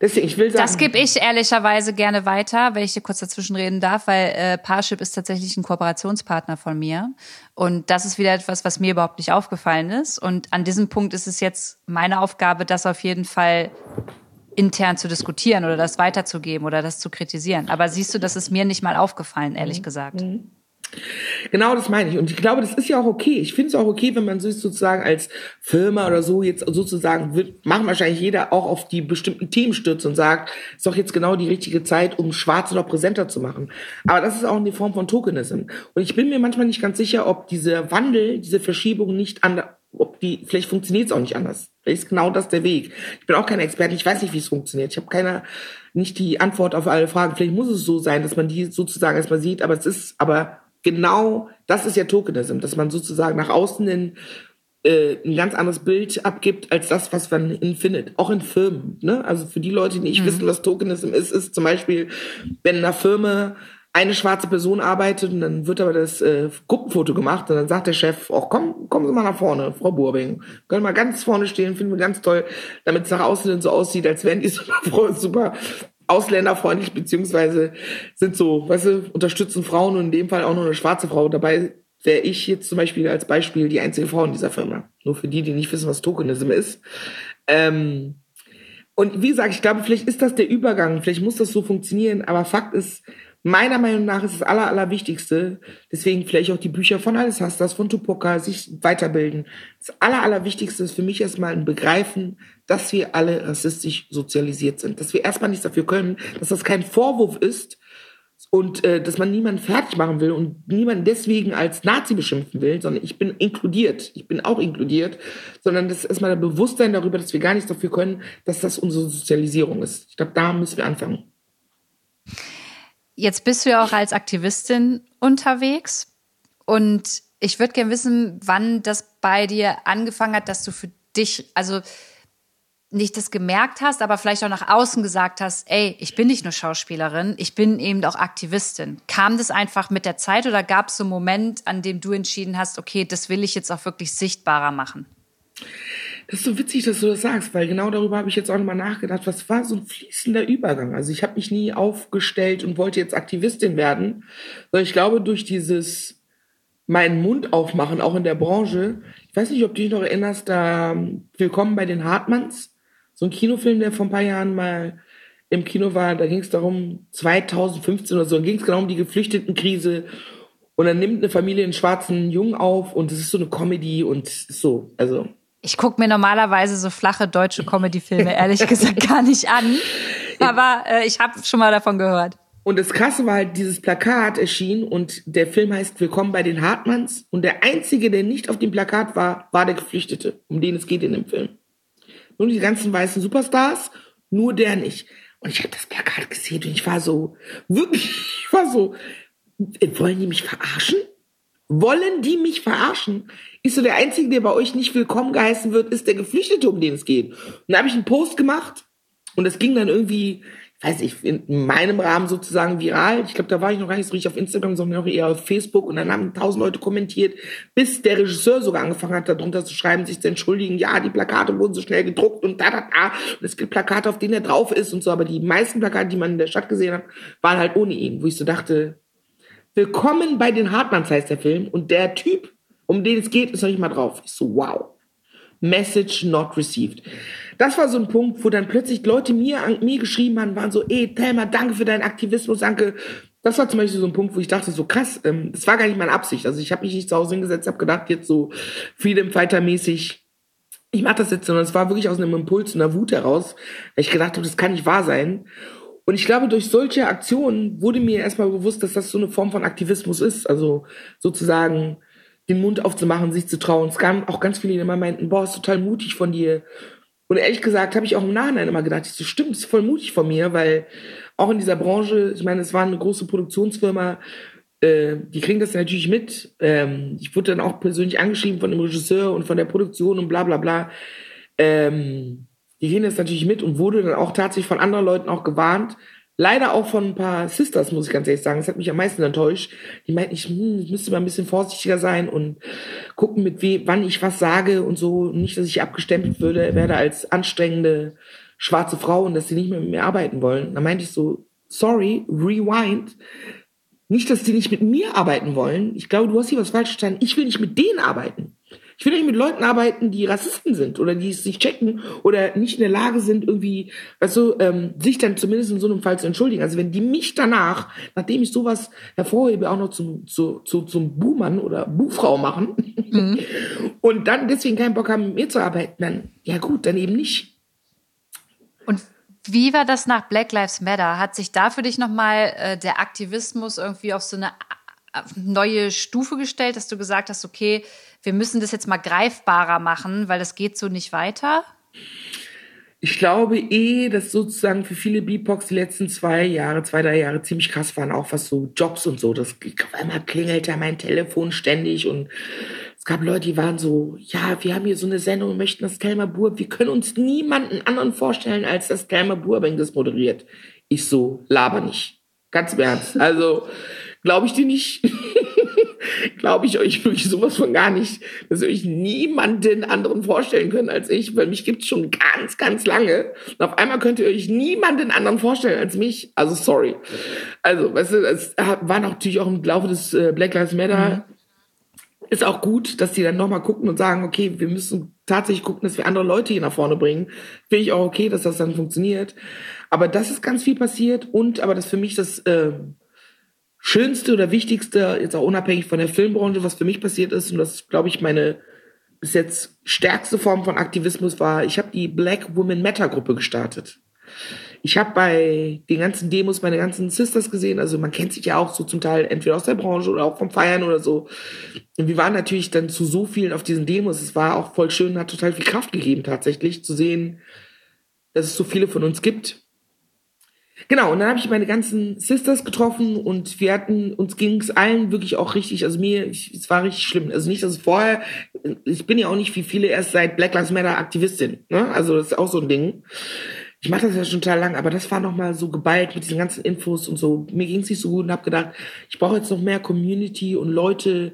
Deswegen, ich will sagen. Das gebe ich ehrlicherweise gerne weiter, wenn ich dir kurz dazwischen reden darf, weil äh, Parship ist tatsächlich ein Kooperationspartner von mir. Und das ist wieder etwas, was mir überhaupt nicht aufgefallen ist. Und an diesem Punkt ist es jetzt meine Aufgabe, das auf jeden Fall intern zu diskutieren oder das weiterzugeben oder das zu kritisieren. Aber siehst du, das ist mir nicht mal aufgefallen, ehrlich mhm. gesagt. Mhm. Genau, das meine ich. Und ich glaube, das ist ja auch okay. Ich finde es auch okay, wenn man sich sozusagen als Firma oder so jetzt sozusagen wird, machen wahrscheinlich jeder auch auf die bestimmten Themen stürzt und sagt, ist doch jetzt genau die richtige Zeit, um Schwarze noch präsenter zu machen. Aber das ist auch eine Form von Tokenism. Und ich bin mir manchmal nicht ganz sicher, ob dieser Wandel, diese Verschiebung nicht anders, ob die, vielleicht funktioniert es auch nicht anders. Vielleicht ist genau das der Weg. Ich bin auch kein Experte, ich weiß nicht, wie es funktioniert. Ich habe keine, nicht die Antwort auf alle Fragen. Vielleicht muss es so sein, dass man die sozusagen erstmal sieht, aber es ist, aber genau das ist ja Tokenism, dass man sozusagen nach außen hin äh, ein ganz anderes Bild abgibt als das, was man in findet. Auch in Firmen. Ne? Also für die Leute, die nicht mhm. wissen, was Tokenism ist, ist zum Beispiel, wenn in einer Firma eine schwarze Person arbeitet und dann wird aber das äh, Gruppenfoto gemacht und dann sagt der Chef, oh, komm, kommen Sie mal nach vorne, Frau Burbing. Können mal ganz vorne stehen, finden wir ganz toll, damit es nach außen so aussieht, als wären die super, super ausländerfreundlich, beziehungsweise sind so, weißt du, unterstützen Frauen und in dem Fall auch noch eine schwarze Frau. Dabei wäre ich jetzt zum Beispiel als Beispiel die einzige Frau in dieser Firma. Nur für die, die nicht wissen, was Tokenism ist. Ähm, und wie gesagt, ich glaube, vielleicht ist das der Übergang, vielleicht muss das so funktionieren, aber Fakt ist, meiner Meinung nach ist das Aller, Allerwichtigste, deswegen vielleicht auch die Bücher von Alice Hastas, von Tupoka, sich weiterbilden. Das Aller, Allerwichtigste ist für mich erstmal ein Begreifen, dass wir alle rassistisch sozialisiert sind. Dass wir erstmal nichts dafür können, dass das kein Vorwurf ist und äh, dass man niemanden fertig machen will und niemanden deswegen als Nazi beschimpfen will, sondern ich bin inkludiert. Ich bin auch inkludiert, sondern das ist erstmal ein Bewusstsein darüber, dass wir gar nichts dafür können, dass das unsere Sozialisierung ist. Ich glaube, da müssen wir anfangen. Jetzt bist du ja auch als Aktivistin unterwegs und ich würde gerne wissen, wann das bei dir angefangen hat, dass du für dich, also nicht das gemerkt hast, aber vielleicht auch nach außen gesagt hast, ey, ich bin nicht nur Schauspielerin, ich bin eben auch Aktivistin. Kam das einfach mit der Zeit oder gab es so einen Moment, an dem du entschieden hast, okay, das will ich jetzt auch wirklich sichtbarer machen? Das ist so witzig, dass du das sagst, weil genau darüber habe ich jetzt auch nochmal nachgedacht. Was war so ein fließender Übergang? Also ich habe mich nie aufgestellt und wollte jetzt Aktivistin werden, sondern ich glaube, durch dieses meinen Mund aufmachen, auch in der Branche. Ich weiß nicht, ob du dich noch erinnerst, da ähm, Willkommen bei den Hartmanns, so ein Kinofilm, der vor ein paar Jahren mal im Kino war, da ging es darum, 2015 oder so, ging es genau um die Geflüchtetenkrise und dann nimmt eine Familie einen schwarzen Jungen auf und es ist so eine Comedy und so, also. Ich gucke mir normalerweise so flache deutsche Comedy-Filme ehrlich gesagt gar nicht an, aber äh, ich habe schon mal davon gehört. Und das Krasse war halt, dieses Plakat erschien und der Film heißt Willkommen bei den Hartmanns und der Einzige, der nicht auf dem Plakat war, war der Geflüchtete, um den es geht in dem Film. Nur die ganzen weißen Superstars, nur der nicht. Und ich habe das Plakat gesehen und ich war so, wirklich, ich war so, wollen die mich verarschen? Wollen die mich verarschen? Ist so der Einzige, der bei euch nicht willkommen geheißen wird, ist der Geflüchtete, um den es geht. Und da habe ich einen Post gemacht und das ging dann irgendwie, weiß ich, in meinem Rahmen sozusagen viral. Ich glaube, da war ich noch gar nicht so richtig auf Instagram, sondern auch eher auf Facebook. Und dann haben tausend Leute kommentiert, bis der Regisseur sogar angefangen hat, darunter zu schreiben, sich zu entschuldigen. Ja, die Plakate wurden so schnell gedruckt und da, da, da. Und es gibt Plakate, auf denen er drauf ist und so. Aber die meisten Plakate, die man in der Stadt gesehen hat, waren halt ohne ihn. Wo ich so dachte, willkommen bei den Hartmanns heißt der Film. Und der Typ, um den es geht, ist noch nicht mal drauf. Ich so, wow. Message not received. Das war so ein Punkt, wo dann plötzlich Leute mir, mir geschrieben haben, waren so, ey, Thelma, danke für deinen Aktivismus, danke. Das war zum Beispiel so ein Punkt, wo ich dachte, so krass, ähm, das war gar nicht meine Absicht. Also ich habe mich nicht zu Hause hingesetzt, habe gedacht, jetzt so Freedom Fighter mäßig, ich mache das jetzt, sondern es war wirklich aus einem Impuls, einer Wut heraus, weil ich gedacht habe, das kann nicht wahr sein. Und ich glaube, durch solche Aktionen wurde mir erstmal bewusst, dass das so eine Form von Aktivismus ist. Also sozusagen den Mund aufzumachen, sich zu trauen. Es kamen auch ganz viele, die immer meinten, boah, ist total mutig von dir. Und ehrlich gesagt habe ich auch im Nachhinein immer gedacht, so stimmt, ist voll mutig von mir, weil auch in dieser Branche, ich meine, es war eine große Produktionsfirma, äh, die kriegen das natürlich mit. Ähm, ich wurde dann auch persönlich angeschrieben von dem Regisseur und von der Produktion und bla bla bla. Ähm, die kriegen das natürlich mit und wurde dann auch tatsächlich von anderen Leuten auch gewarnt, Leider auch von ein paar Sisters, muss ich ganz ehrlich sagen. Das hat mich am meisten enttäuscht. Die meinten, ich, hm, müsste mal ein bisschen vorsichtiger sein und gucken, mit wem, wann ich was sage und so. Nicht, dass ich abgestempelt würde, werde als anstrengende schwarze Frau und dass sie nicht mehr mit mir arbeiten wollen. Da meinte ich so, sorry, rewind. Nicht, dass die nicht mit mir arbeiten wollen. Ich glaube, du hast hier was falsch verstanden. Ich will nicht mit denen arbeiten. Ich will nicht mit Leuten arbeiten, die Rassisten sind oder die es nicht checken oder nicht in der Lage sind, irgendwie, weißt du, ähm, sich dann zumindest in so einem Fall zu entschuldigen. Also wenn die mich danach, nachdem ich sowas hervorhebe, auch noch zum, zu, zu, zum Buhmann oder Buhfrau machen mhm. und dann deswegen keinen Bock haben, mit mir zu arbeiten, dann, ja gut, dann eben nicht. Und wie war das nach Black Lives Matter? Hat sich da für dich nochmal äh, der Aktivismus irgendwie auf so eine äh, neue Stufe gestellt, dass du gesagt hast, okay, wir müssen das jetzt mal greifbarer machen, weil das geht so nicht weiter? Ich glaube eh, dass sozusagen für viele Beatbox die letzten zwei Jahre, zwei, drei Jahre ziemlich krass waren, auch was so Jobs und so. Das auf einmal klingelt ja mein Telefon ständig und es gab Leute, die waren so, ja, wir haben hier so eine Sendung und möchten das Kelmer Burb, wir können uns niemanden anderen vorstellen, als das Kelmer Burbing das moderiert. Ich so, laber nicht. Ganz im Ernst. Also, glaube ich dir nicht. glaube ich euch wirklich sowas von gar nicht, dass ihr euch niemanden anderen vorstellen könnt als ich, weil mich gibt's schon ganz, ganz lange. Und auf einmal könnt ihr euch niemanden anderen vorstellen als mich. Also sorry. Also, weißt du, es war natürlich auch im Laufe des äh, Black Lives Matter mhm. ist auch gut, dass die dann nochmal gucken und sagen, okay, wir müssen tatsächlich gucken, dass wir andere Leute hier nach vorne bringen. Finde ich auch okay, dass das dann funktioniert. Aber das ist ganz viel passiert und aber das für mich das äh, Schönste oder Wichtigste, jetzt auch unabhängig von der Filmbranche, was für mich passiert ist, und das glaube ich, meine bis jetzt stärkste Form von Aktivismus war, ich habe die Black Women Matter Gruppe gestartet. Ich habe bei den ganzen Demos meine ganzen Sisters gesehen, also man kennt sich ja auch so zum Teil entweder aus der Branche oder auch vom Feiern oder so. Und wir waren natürlich dann zu so vielen auf diesen Demos. Es war auch voll schön, hat total viel Kraft gegeben tatsächlich zu sehen, dass es so viele von uns gibt Genau, und dann habe ich meine ganzen Sisters getroffen und wir hatten, uns ging es allen wirklich auch richtig, also mir, ich, es war richtig schlimm. Also nicht, dass es vorher, ich bin ja auch nicht wie viele erst seit Black Lives Matter Aktivistin, ne? Also das ist auch so ein Ding. Ich mache das ja schon total lang, aber das war nochmal so geballt mit diesen ganzen Infos und so. Mir ging es nicht so gut und habe gedacht, ich brauche jetzt noch mehr Community und Leute,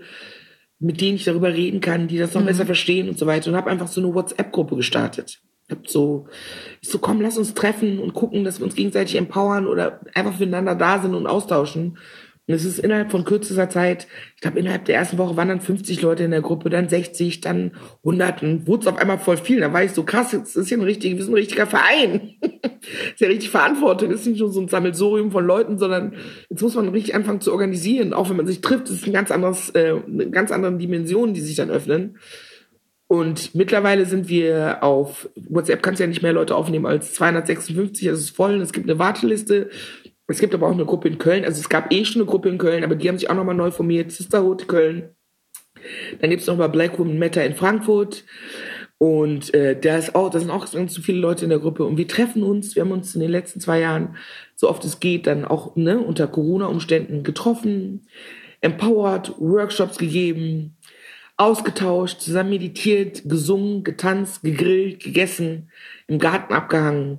mit denen ich darüber reden kann, die das noch mhm. besser verstehen und so weiter. Und habe einfach so eine WhatsApp-Gruppe gestartet. Hab so, ich so, komm, lass uns treffen und gucken, dass wir uns gegenseitig empowern oder einfach füreinander da sind und austauschen. Und es ist innerhalb von kürzester Zeit, ich glaube, innerhalb der ersten Woche waren dann 50 Leute in der Gruppe, dann 60, dann 100 und wurde es auf einmal voll viel. Da war ich so, krass, jetzt ist hier ein richtiger, wir sind ein richtiger Verein. ist ja richtig Verantwortung, ist nicht nur so ein Sammelsurium von Leuten, sondern jetzt muss man richtig anfangen zu organisieren. Auch wenn man sich trifft, ist ein ganz anderes, äh, eine ganz andere Dimension, die sich dann öffnen. Und mittlerweile sind wir auf WhatsApp kannst ja nicht mehr Leute aufnehmen als 256, also es ist voll. Es gibt eine Warteliste es gibt aber auch eine Gruppe in Köln. Also es gab eh schon eine Gruppe in Köln, aber die haben sich auch nochmal neu formiert. Sisterhood Köln. Dann gibt es nochmal Black Women Matter in Frankfurt. Und äh, da ist auch, da sind auch ganz viele Leute in der Gruppe. Und wir treffen uns, wir haben uns in den letzten zwei Jahren, so oft es geht, dann auch ne, unter Corona-Umständen getroffen, empowered, Workshops gegeben, ausgetauscht, zusammen meditiert, gesungen, getanzt, gegrillt, gegessen, im Garten abgehangen.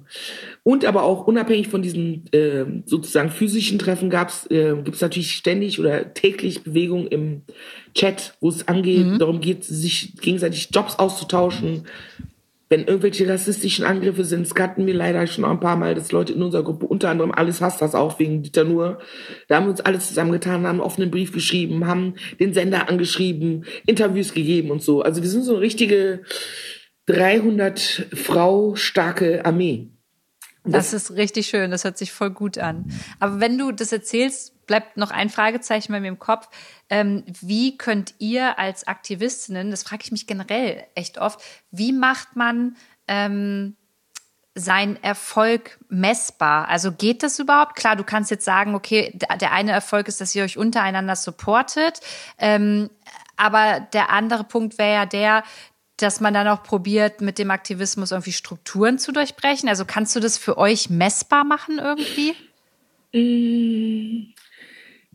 Und aber auch unabhängig von diesen äh, sozusagen physischen Treffen gab's, äh, gibt es natürlich ständig oder täglich Bewegung im Chat, wo es angeht, mhm. darum geht, sich gegenseitig Jobs auszutauschen, wenn irgendwelche rassistischen Angriffe sind, es hatten wir leider schon ein paar Mal, dass Leute in unserer Gruppe, unter anderem alles hasst das auch wegen Dieter Nur, da haben wir uns alles zusammengetan, haben einen offenen Brief geschrieben, haben den Sender angeschrieben, Interviews gegeben und so. Also wir sind so eine richtige 300 Frau starke Armee. Das, ist richtig schön, das hört sich voll gut an. Aber wenn du das erzählst, bleibt noch ein Fragezeichen bei mir im Kopf. Ähm, wie könnt ihr als Aktivistinnen, das frage ich mich generell echt oft, wie macht man ähm, sein Erfolg messbar? Also geht das überhaupt? Klar, du kannst jetzt sagen, okay, der eine Erfolg ist, dass ihr euch untereinander supportet. Ähm, aber der andere Punkt wäre ja der, dass man dann auch probiert, mit dem Aktivismus irgendwie Strukturen zu durchbrechen? Also kannst du das für euch messbar machen irgendwie? Mm,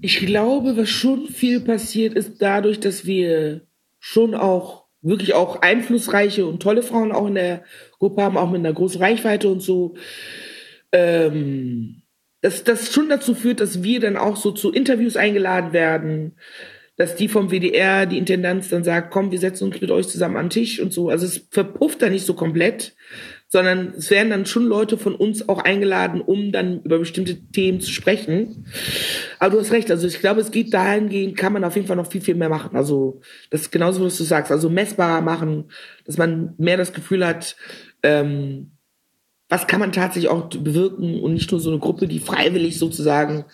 ich glaube, was schon viel passiert, ist dadurch, dass wir schon auch wirklich auch einflussreiche und tolle Frauen auch in der Gruppe haben, auch mit einer großen Reichweite und so. Ähm, dass das schon dazu führt, dass wir dann auch so zu Interviews eingeladen werden, dass die vom WDR, die Intendanz dann sagt, komm, wir setzen uns mit euch zusammen an den Tisch und so. Also es verpufft da nicht so komplett, sondern es werden dann schon Leute von uns auch eingeladen, um dann über bestimmte Themen zu sprechen. Aber du hast recht, also ich glaube, es geht dahingehend, kann man auf jeden Fall noch viel, viel mehr machen. Also das ist genauso, was du sagst, also messbarer machen, dass man mehr das Gefühl hat, ähm, was kann man tatsächlich auch bewirken und nicht nur so eine Gruppe, die freiwillig sozusagen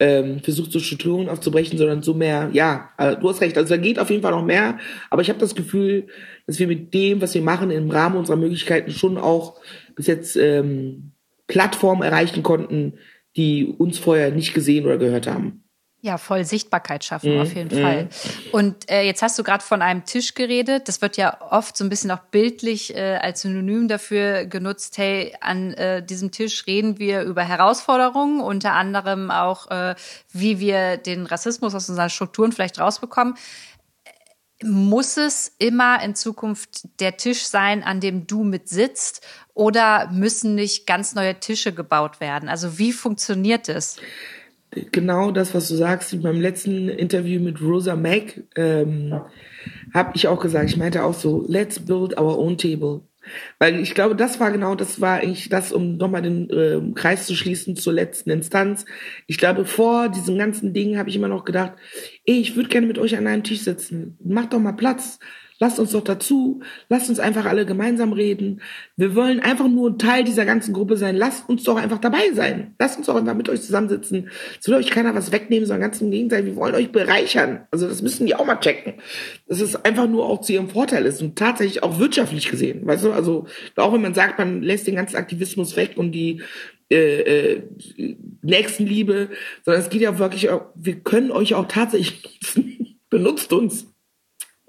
ähm, versucht, so Strukturen aufzubrechen, sondern so mehr, ja, äh, du hast recht, also da geht auf jeden Fall noch mehr, aber ich habe das Gefühl, dass wir mit dem, was wir machen, im Rahmen unserer Möglichkeiten schon auch bis jetzt ähm, Plattformen erreichen konnten, die uns vorher nicht gesehen oder gehört haben. Ja, voll Sichtbarkeit schaffen, mhm. auf jeden mhm. Fall. Und äh, jetzt hast du gerade von einem Tisch geredet. Das wird ja oft so ein bisschen auch bildlich äh, als Synonym dafür genutzt. Hey, an äh, diesem Tisch reden wir über Herausforderungen, unter anderem auch, äh, wie wir den Rassismus aus unseren Strukturen vielleicht rausbekommen. Muss es immer in Zukunft der Tisch sein, an dem du mit sitzt, oder müssen nicht ganz neue Tische gebaut werden? Also wie funktioniert es? Genau das, was du sagst. In meinem letzten Interview mit Rosa Mack ähm, habe ich auch gesagt, ich meinte auch so, let's build our own table. Weil ich glaube, das war genau, das war eigentlich das, um nochmal den äh, Kreis zu schließen zur letzten Instanz. Ich glaube, vor diesem ganzen Ding habe ich immer noch gedacht, ey, ich würde gerne mit euch an einem Tisch sitzen. Macht doch mal Platz. Lasst uns doch dazu, lasst uns einfach alle gemeinsam reden. Wir wollen einfach nur ein Teil dieser ganzen Gruppe sein. Lasst uns doch einfach dabei sein. Lasst uns doch einfach mit euch zusammensitzen. Es will euch keiner was wegnehmen, sondern ganz im Gegenteil, wir wollen euch bereichern. Also das müssen die auch mal checken. Dass es einfach nur auch zu ihrem Vorteil ist und tatsächlich auch wirtschaftlich gesehen. Weißt du, also auch wenn man sagt, man lässt den ganzen Aktivismus weg und die äh, äh, Nächstenliebe, sondern es geht ja wirklich auch, wir können euch auch tatsächlich nutzen. Benutzt uns.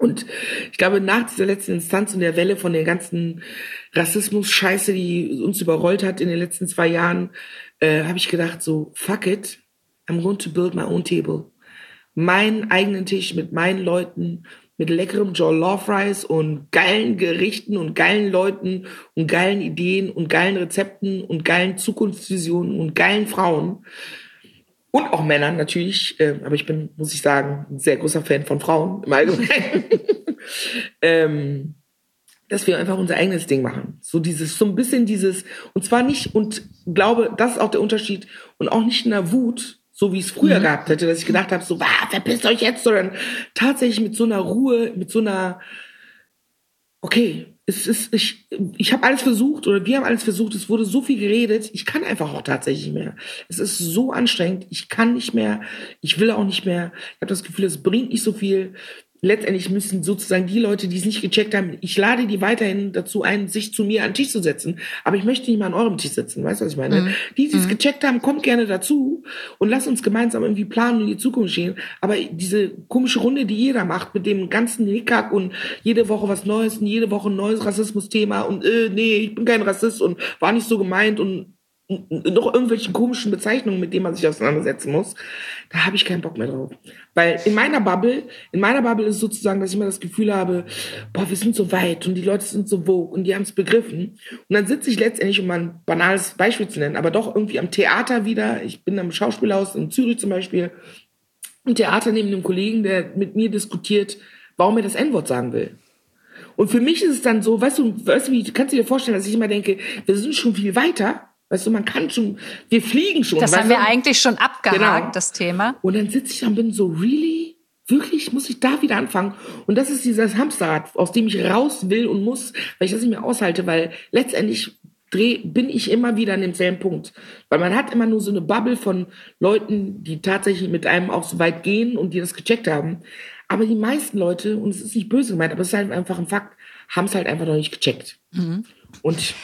Und ich glaube, nach dieser letzten Instanz und der Welle von der ganzen Rassismus-Scheiße, die uns überrollt hat in den letzten zwei Jahren, äh, habe ich gedacht, so, fuck it, I'm going to build my own table. Meinen eigenen Tisch mit meinen Leuten, mit leckerem Jollof Rice und geilen Gerichten und geilen Leuten und geilen Ideen und geilen Rezepten und geilen Zukunftsvisionen und geilen Frauen. Und auch Männern natürlich, äh, aber ich bin, muss ich sagen, ein sehr großer Fan von Frauen im Allgemeinen, ähm, dass wir einfach unser eigenes Ding machen. So dieses, so ein bisschen dieses, und zwar nicht, und glaube, das ist auch der Unterschied, und auch nicht in der Wut, so wie ich es früher mhm. gehabt hätte, dass ich gedacht habe, so, wah, verpisst euch jetzt, sondern tatsächlich mit so einer Ruhe, mit so einer, okay, es ist, ich, ich habe alles versucht oder wir haben alles versucht, es wurde so viel geredet, ich kann einfach auch tatsächlich mehr. Es ist so anstrengend, ich kann nicht mehr, ich will auch nicht mehr. Ich habe das Gefühl, es bringt nicht so viel letztendlich müssen sozusagen die Leute, die es nicht gecheckt haben, ich lade die weiterhin dazu ein, sich zu mir an den Tisch zu setzen. Aber ich möchte nicht mal an eurem Tisch sitzen. Weißt du, was ich meine? Mhm. Die, die es mhm. gecheckt haben, kommt gerne dazu und lasst uns gemeinsam irgendwie planen und die Zukunft stehen. Aber diese komische Runde, die jeder macht, mit dem ganzen Hickhack und jede Woche was Neues und jede Woche ein neues Rassismus-Thema und äh, nee, ich bin kein Rassist und war nicht so gemeint und noch irgendwelchen komischen Bezeichnungen, mit denen man sich auseinandersetzen muss, da habe ich keinen Bock mehr drauf. Weil in meiner Bubble, in meiner Bubble ist sozusagen, dass ich immer das Gefühl habe, boah, wir sind so weit und die Leute sind so vogue und die haben es begriffen. Und dann sitze ich letztendlich, um mal ein banales Beispiel zu nennen, aber doch irgendwie am Theater wieder. Ich bin am Schauspielhaus in Zürich zum Beispiel, im Theater neben einem Kollegen, der mit mir diskutiert, warum er das N-Wort sagen will. Und für mich ist es dann so, weißt du, weißt du, wie kannst du dir vorstellen, dass ich immer denke, wir sind schon viel weiter Weißt du, man kann schon, wir fliegen schon. Das haben wir eigentlich schon abgehakt, genau. das Thema. Und dann sitze ich da und bin so, really? Wirklich? Muss ich da wieder anfangen? Und das ist dieses Hamsterrad, aus dem ich raus will und muss, weil ich das nicht mehr aushalte, weil letztendlich dreh, bin ich immer wieder an demselben Punkt. Weil man hat immer nur so eine Bubble von Leuten, die tatsächlich mit einem auch so weit gehen und die das gecheckt haben. Aber die meisten Leute, und es ist nicht böse gemeint, aber es ist halt einfach ein Fakt, haben es halt einfach noch nicht gecheckt. Mhm. Und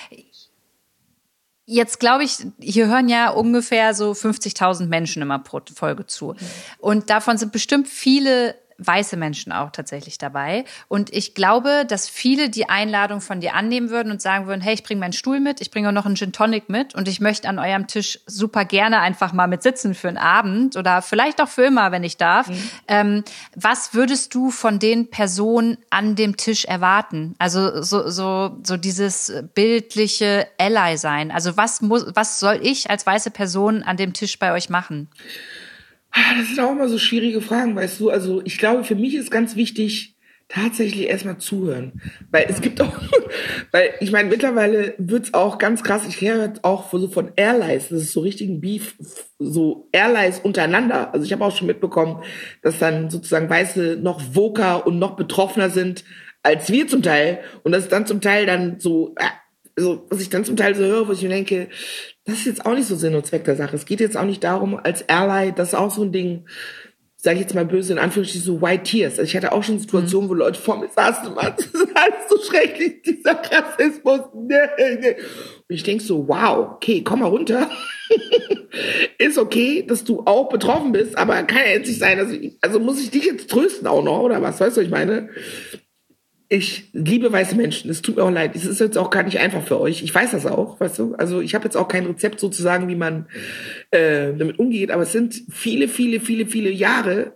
Jetzt glaube ich, hier hören ja ungefähr so 50.000 Menschen immer pro Folge zu. Und davon sind bestimmt viele weiße Menschen auch tatsächlich dabei. Und ich glaube, dass viele die Einladung von dir annehmen würden und sagen würden, hey, ich bringe meinen Stuhl mit, ich bringe auch noch einen Gin Tonic mit und ich möchte an eurem Tisch super gerne einfach mal mit sitzen für einen Abend oder vielleicht auch für immer, wenn ich darf. Mhm. Ähm, was würdest du von den Personen an dem Tisch erwarten? Also so, so, so dieses bildliche Ally sein. Also was muss, was soll ich als weiße Person an dem Tisch bei euch machen? Ah, das sind auch immer so schwierige Fragen, weißt du. Also ich glaube, für mich ist ganz wichtig, tatsächlich erstmal zuhören. Weil es gibt auch, weil ich meine, mittlerweile wird's auch ganz krass, ich höre auch so von Airlines, das ist so richtigen Beef, so Airlines untereinander. Also ich habe auch schon mitbekommen, dass dann sozusagen Weiße noch voker und noch betroffener sind als wir zum Teil. Und das ist dann zum Teil dann so, also, was ich dann zum Teil so höre, wo ich mir denke, das ist jetzt auch nicht so Sinn und Zweck der Sache. Es geht jetzt auch nicht darum, als Ally, das ist auch so ein Ding, sage ich jetzt mal böse, in Anführungsstrichen so White Tears. Also ich hatte auch schon Situationen, mhm. wo Leute vor mir saßen und das ist alles so schrecklich, dieser Rassismus. Nee, nee. Und ich denk so, wow, okay, komm mal runter. ist okay, dass du auch betroffen bist, aber kann ja jetzt nicht sein, also, also muss ich dich jetzt trösten auch noch, oder was? Weißt du, was ich meine? Ich liebe weiße Menschen. Es tut mir auch leid. Es ist jetzt auch gar nicht einfach für euch. Ich weiß das auch, weißt du. Also ich habe jetzt auch kein Rezept sozusagen, wie man äh, damit umgeht. Aber es sind viele, viele, viele, viele Jahre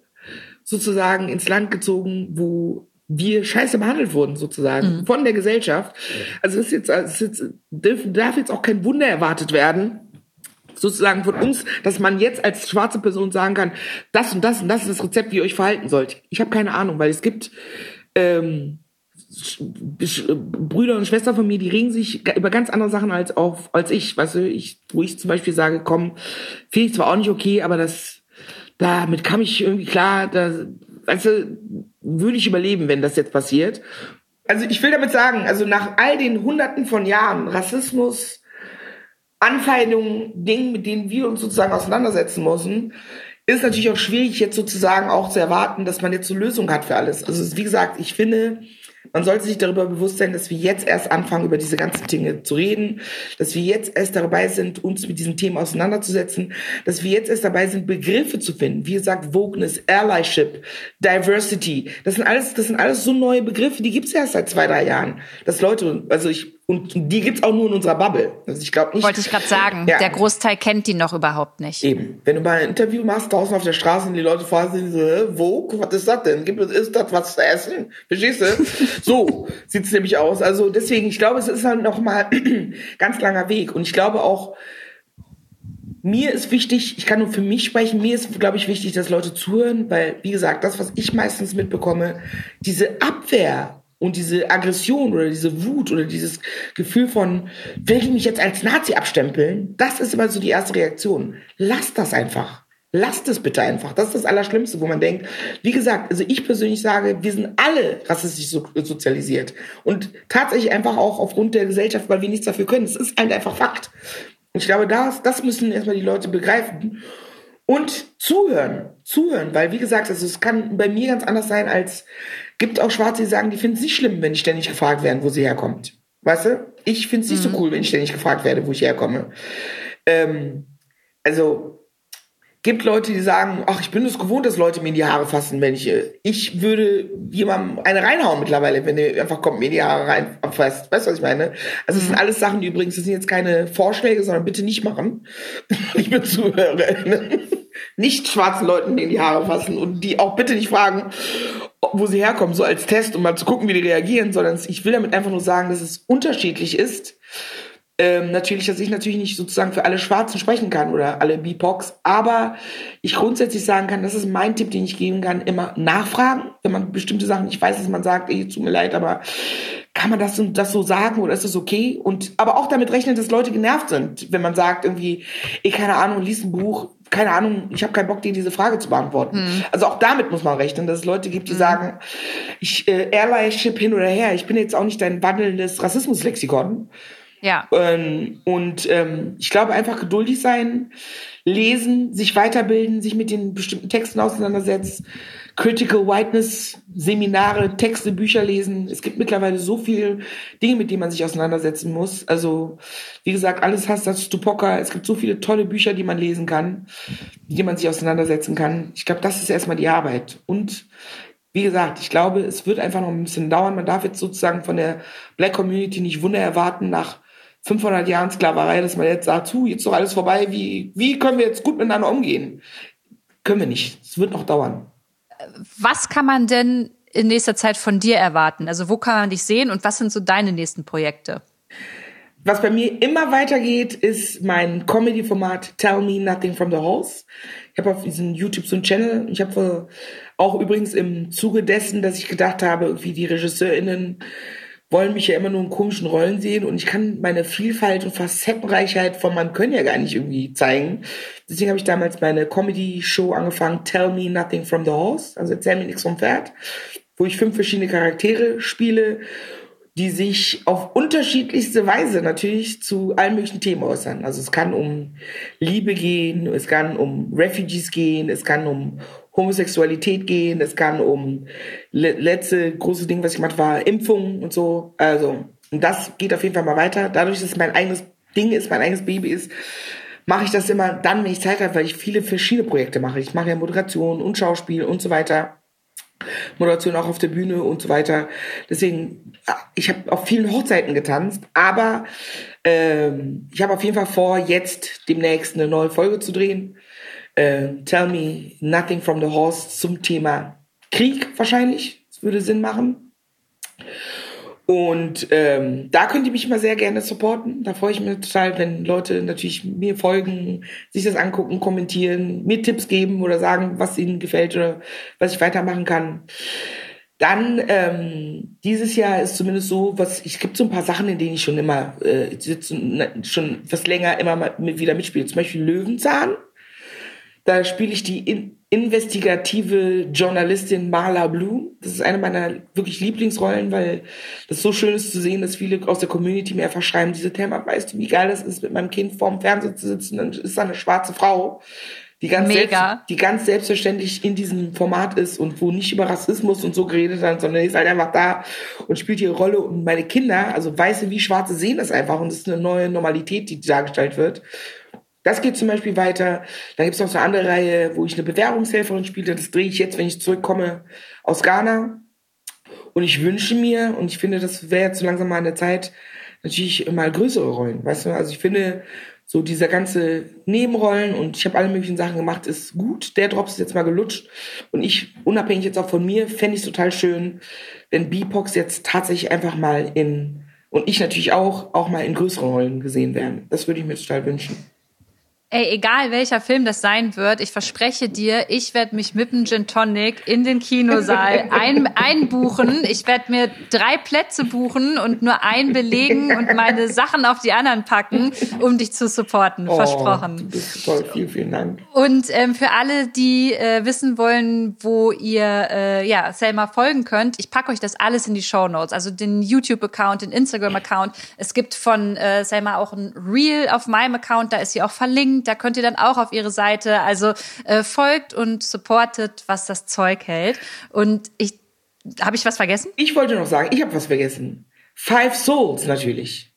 sozusagen ins Land gezogen, wo wir scheiße behandelt wurden sozusagen mhm. von der Gesellschaft. Also es ist jetzt, es ist jetzt, darf jetzt auch kein Wunder erwartet werden, sozusagen von uns, dass man jetzt als schwarze Person sagen kann, das und das und das ist das Rezept, wie ihr euch verhalten sollt. Ich habe keine Ahnung, weil es gibt ähm, Brüder und Schwestern von mir, die regen sich über ganz andere Sachen als auf, als ich. Weißt du, ich, wo ich zum Beispiel sage, komm, finde ich zwar auch nicht okay, aber das, damit kam ich irgendwie klar, da, weißt du, würde ich überleben, wenn das jetzt passiert. Also ich will damit sagen, also nach all den Hunderten von Jahren Rassismus, Anfeindungen, Dingen, mit denen wir uns sozusagen auseinandersetzen müssen, ist natürlich auch schwierig, jetzt sozusagen auch zu erwarten, dass man jetzt so Lösung hat für alles. Also wie gesagt, ich finde, man sollte sich darüber bewusst sein, dass wir jetzt erst anfangen, über diese ganzen Dinge zu reden, dass wir jetzt erst dabei sind, uns mit diesen Themen auseinanderzusetzen, dass wir jetzt erst dabei sind, Begriffe zu finden. Wie gesagt, Wokeness, Allyship, Diversity. Das sind alles, das sind alles so neue Begriffe, die gibt's erst seit zwei, drei Jahren. Dass Leute, also ich und die gibt's auch nur in unserer Bubble. Also ich glaube nicht. Wollte ich gerade sagen. Ja. Der Großteil kennt die noch überhaupt nicht. Eben. Wenn du mal ein Interview machst draußen auf der Straße und die Leute fragen sich so, wo, was ist das denn? Gibt es, ist das was zu essen? Verstehst du? so sieht's nämlich aus. Also deswegen, ich glaube, es ist halt noch mal ganz langer Weg. Und ich glaube auch, mir ist wichtig, ich kann nur für mich sprechen, mir ist, glaube ich, wichtig, dass Leute zuhören, weil, wie gesagt, das, was ich meistens mitbekomme, diese Abwehr und diese Aggression oder diese Wut oder dieses Gefühl von, will ich mich jetzt als Nazi abstempeln, das ist immer so die erste Reaktion. Lasst das einfach. Lasst es bitte einfach. Das ist das Allerschlimmste, wo man denkt, wie gesagt, also ich persönlich sage, wir sind alle rassistisch so, sozialisiert. Und tatsächlich einfach auch aufgrund der Gesellschaft, weil wir nichts dafür können. Es ist halt einfach Fakt. Und ich glaube, das, das müssen erstmal die Leute begreifen. Und zuhören. Zuhören. Weil, wie gesagt, also es kann bei mir ganz anders sein, als gibt auch Schwarze, die sagen, die finden es nicht schlimm, wenn ich ständig gefragt werde, wo sie herkommt. Weißt du? Ich finde es nicht mhm. so cool, wenn ich ständig gefragt werde, wo ich herkomme. Ähm, also gibt Leute, die sagen, ach, ich bin es gewohnt, dass Leute mir in die Haare fassen, wenn ich, äh, ich würde jemandem eine reinhauen mittlerweile, wenn der einfach kommt, mir in die Haare reinfasst. Weißt du, was ich meine? Also, es sind mhm. alles Sachen, die übrigens, das sind jetzt keine Vorschläge, sondern bitte nicht machen. ich bin Zuhörerin. nicht schwarzen Leuten in die Haare fassen und die auch bitte nicht fragen, wo sie herkommen, so als Test, um mal zu gucken, wie die reagieren, sondern ich will damit einfach nur sagen, dass es unterschiedlich ist ähm, natürlich, dass ich natürlich nicht sozusagen für alle Schwarzen sprechen kann oder alle BIPOCs, aber ich grundsätzlich sagen kann, das ist mein Tipp, den ich geben kann, immer nachfragen, wenn man bestimmte Sachen nicht weiß, dass man sagt, ey, tut mir leid, aber kann man das das so sagen oder ist das okay? Und aber auch damit rechnen, dass Leute genervt sind, wenn man sagt irgendwie, ey, keine Ahnung, lies ein Buch, keine Ahnung, ich habe keinen Bock, dir diese Frage zu beantworten. Mhm. Also auch damit muss man rechnen, dass es Leute gibt, die mhm. sagen, ich äh, Airline-Ship hin oder her, ich bin jetzt auch nicht dein wandelndes Rassismuslexikon. Ja. Ähm, und ähm, ich glaube einfach geduldig sein, lesen, sich weiterbilden, sich mit den bestimmten Texten auseinandersetzen, Critical Whiteness Seminare, Texte, Bücher lesen. Es gibt mittlerweile so viele Dinge, mit denen man sich auseinandersetzen muss. Also, wie gesagt, alles hast das Stupoka. Es gibt so viele tolle Bücher, die man lesen kann, mit denen man sich auseinandersetzen kann. Ich glaube, das ist erstmal die Arbeit. Und wie gesagt, ich glaube, es wird einfach noch ein bisschen dauern. Man darf jetzt sozusagen von der Black Community nicht Wunder erwarten nach 500 Jahren Sklaverei, dass man jetzt sagt, zu, jetzt ist doch alles vorbei, wie, wie können wir jetzt gut miteinander umgehen? Können wir nicht. Es wird noch dauern. Was kann man denn in nächster Zeit von dir erwarten? Also wo kann man dich sehen und was sind so deine nächsten Projekte? Was bei mir immer weitergeht, ist mein Comedy-Format Tell Me Nothing from the Halls. Ich habe auf diesem YouTube so einen Channel. Ich habe auch übrigens im Zuge dessen, dass ich gedacht habe, irgendwie die RegisseurInnen wollen mich ja immer nur in komischen Rollen sehen und ich kann meine Vielfalt und Facettenreichheit von meinem Können ja gar nicht irgendwie zeigen. Deswegen habe ich damals meine Comedy-Show angefangen, Tell Me Nothing from the Horse, also Erzähl mir nichts vom Pferd, wo ich fünf verschiedene Charaktere spiele, die sich auf unterschiedlichste Weise natürlich zu allen möglichen Themen äußern. Also es kann um Liebe gehen, es kann um Refugees gehen, es kann um Homosexualität gehen, es kann um le letzte große Ding, was ich gemacht war, Impfungen und so. Also, und das geht auf jeden Fall mal weiter. Dadurch, dass es mein eigenes Ding ist, mein eigenes Baby ist, mache ich das immer dann, wenn ich Zeit habe, weil ich viele verschiedene Projekte mache. Ich mache ja Moderation und Schauspiel und so weiter. Moderation auch auf der Bühne und so weiter. Deswegen, ich habe auf vielen Hochzeiten getanzt, aber ähm, ich habe auf jeden Fall vor, jetzt demnächst eine neue Folge zu drehen äh, Tell Me Nothing from the Horse zum Thema Krieg wahrscheinlich. Das würde Sinn machen. Und ähm, da könnt ihr mich mal sehr gerne supporten. Da freue ich mich total, wenn Leute natürlich mir folgen, sich das angucken, kommentieren, mir Tipps geben oder sagen, was ihnen gefällt oder was ich weitermachen kann. Dann ähm, dieses Jahr ist zumindest so, was ich gibt so ein paar Sachen, in denen ich schon immer äh, schon was länger immer mal wieder mitspiele. Zum Beispiel Löwenzahn da spiele ich die in investigative Journalistin Marla Blue. Das ist eine meiner wirklich Lieblingsrollen, weil das so schön ist zu sehen, dass viele aus der Community mir einfach schreiben, diese Thema, weißt du, wie geil das ist, mit meinem Kind vorm Fernseher zu sitzen, dann ist da eine schwarze Frau, die ganz, selbst, die ganz selbstverständlich in diesem Format ist und wo nicht über Rassismus und so geredet wird, sondern ist halt einfach da und spielt ihre Rolle und meine Kinder, also Weiße wie Schwarze sehen das einfach und es ist eine neue Normalität, die dargestellt wird. Das geht zum Beispiel weiter. Dann gibt es noch so eine andere Reihe, wo ich eine Bewerbungshelferin spiele. Das drehe ich jetzt, wenn ich zurückkomme aus Ghana. Und ich wünsche mir, und ich finde, das wäre jetzt so langsam mal an der Zeit, natürlich mal größere Rollen. Weißt du, also ich finde, so dieser ganze Nebenrollen und ich habe alle möglichen Sachen gemacht, ist gut. Der Drops ist jetzt mal gelutscht. Und ich, unabhängig jetzt auch von mir, fände ich total schön, wenn B-Pox jetzt tatsächlich einfach mal in, und ich natürlich auch, auch mal in größeren Rollen gesehen werden. Das würde ich mir total wünschen. Ey, egal welcher Film das sein wird, ich verspreche dir, ich werde mich mit dem Gin Tonic in den Kinosaal ein, einbuchen. Ich werde mir drei Plätze buchen und nur einen belegen und meine Sachen auf die anderen packen, um dich zu supporten. Oh, Versprochen. Toll. Vielen, vielen Dank. Und ähm, für alle, die äh, wissen wollen, wo ihr äh, ja, Selma folgen könnt, ich packe euch das alles in die Show Notes. Also den YouTube-Account, den Instagram-Account. Es gibt von äh, Selma auch ein Reel auf meinem Account, da ist sie auch verlinkt verlinkt. Da könnt ihr dann auch auf ihre Seite. Also äh, folgt und supportet, was das Zeug hält. Und ich habe ich was vergessen? Ich wollte noch sagen, ich habe was vergessen. Five Souls natürlich.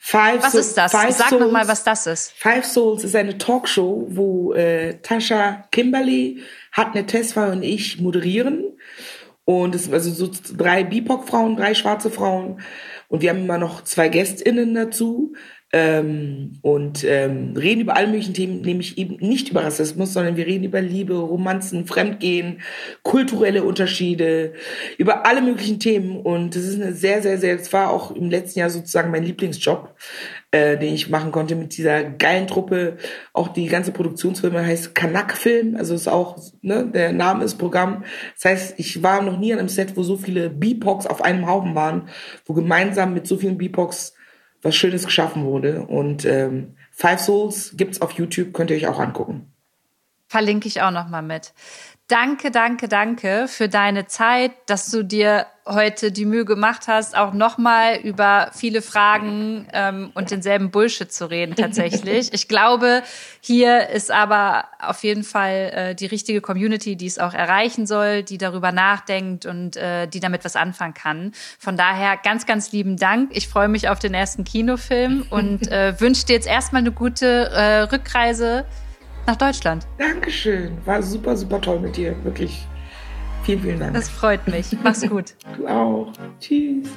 Five was so ist das? Five Sag noch mal, was das ist. Five Souls ist eine Talkshow, wo äh, Tascha Kimberly, Hatne Tesfa und ich moderieren. Und es sind also so drei BIPOC-Frauen, drei schwarze Frauen. Und wir haben immer noch zwei GästInnen dazu ähm, und ähm, reden über alle möglichen Themen, nämlich eben nicht über Rassismus, sondern wir reden über Liebe, Romanzen, Fremdgehen, kulturelle Unterschiede, über alle möglichen Themen. Und das ist eine sehr, sehr, sehr, das war auch im letzten Jahr sozusagen mein Lieblingsjob, äh, den ich machen konnte mit dieser geilen Truppe. Auch die ganze Produktionsfirma heißt Kanak Film, also ist auch, ne, der Name ist Programm. Das heißt, ich war noch nie an einem Set, wo so viele BIPOCs auf einem Haufen waren, wo gemeinsam mit so vielen BIPOCs was Schönes geschaffen wurde. Und ähm, Five Souls gibt's auf YouTube, könnt ihr euch auch angucken. Verlinke ich auch noch mal mit. Danke, danke, danke für deine Zeit, dass du dir heute die Mühe gemacht hast, auch nochmal über viele Fragen ähm, und denselben Bullshit zu reden tatsächlich. ich glaube, hier ist aber auf jeden Fall äh, die richtige Community, die es auch erreichen soll, die darüber nachdenkt und äh, die damit was anfangen kann. Von daher ganz, ganz lieben Dank. Ich freue mich auf den ersten Kinofilm und äh, wünsche dir jetzt erstmal eine gute äh, Rückreise nach Deutschland. Dankeschön. War super, super toll mit dir. Wirklich. Vielen, vielen Dank. Das freut mich. Mach's gut. Du auch. Tschüss.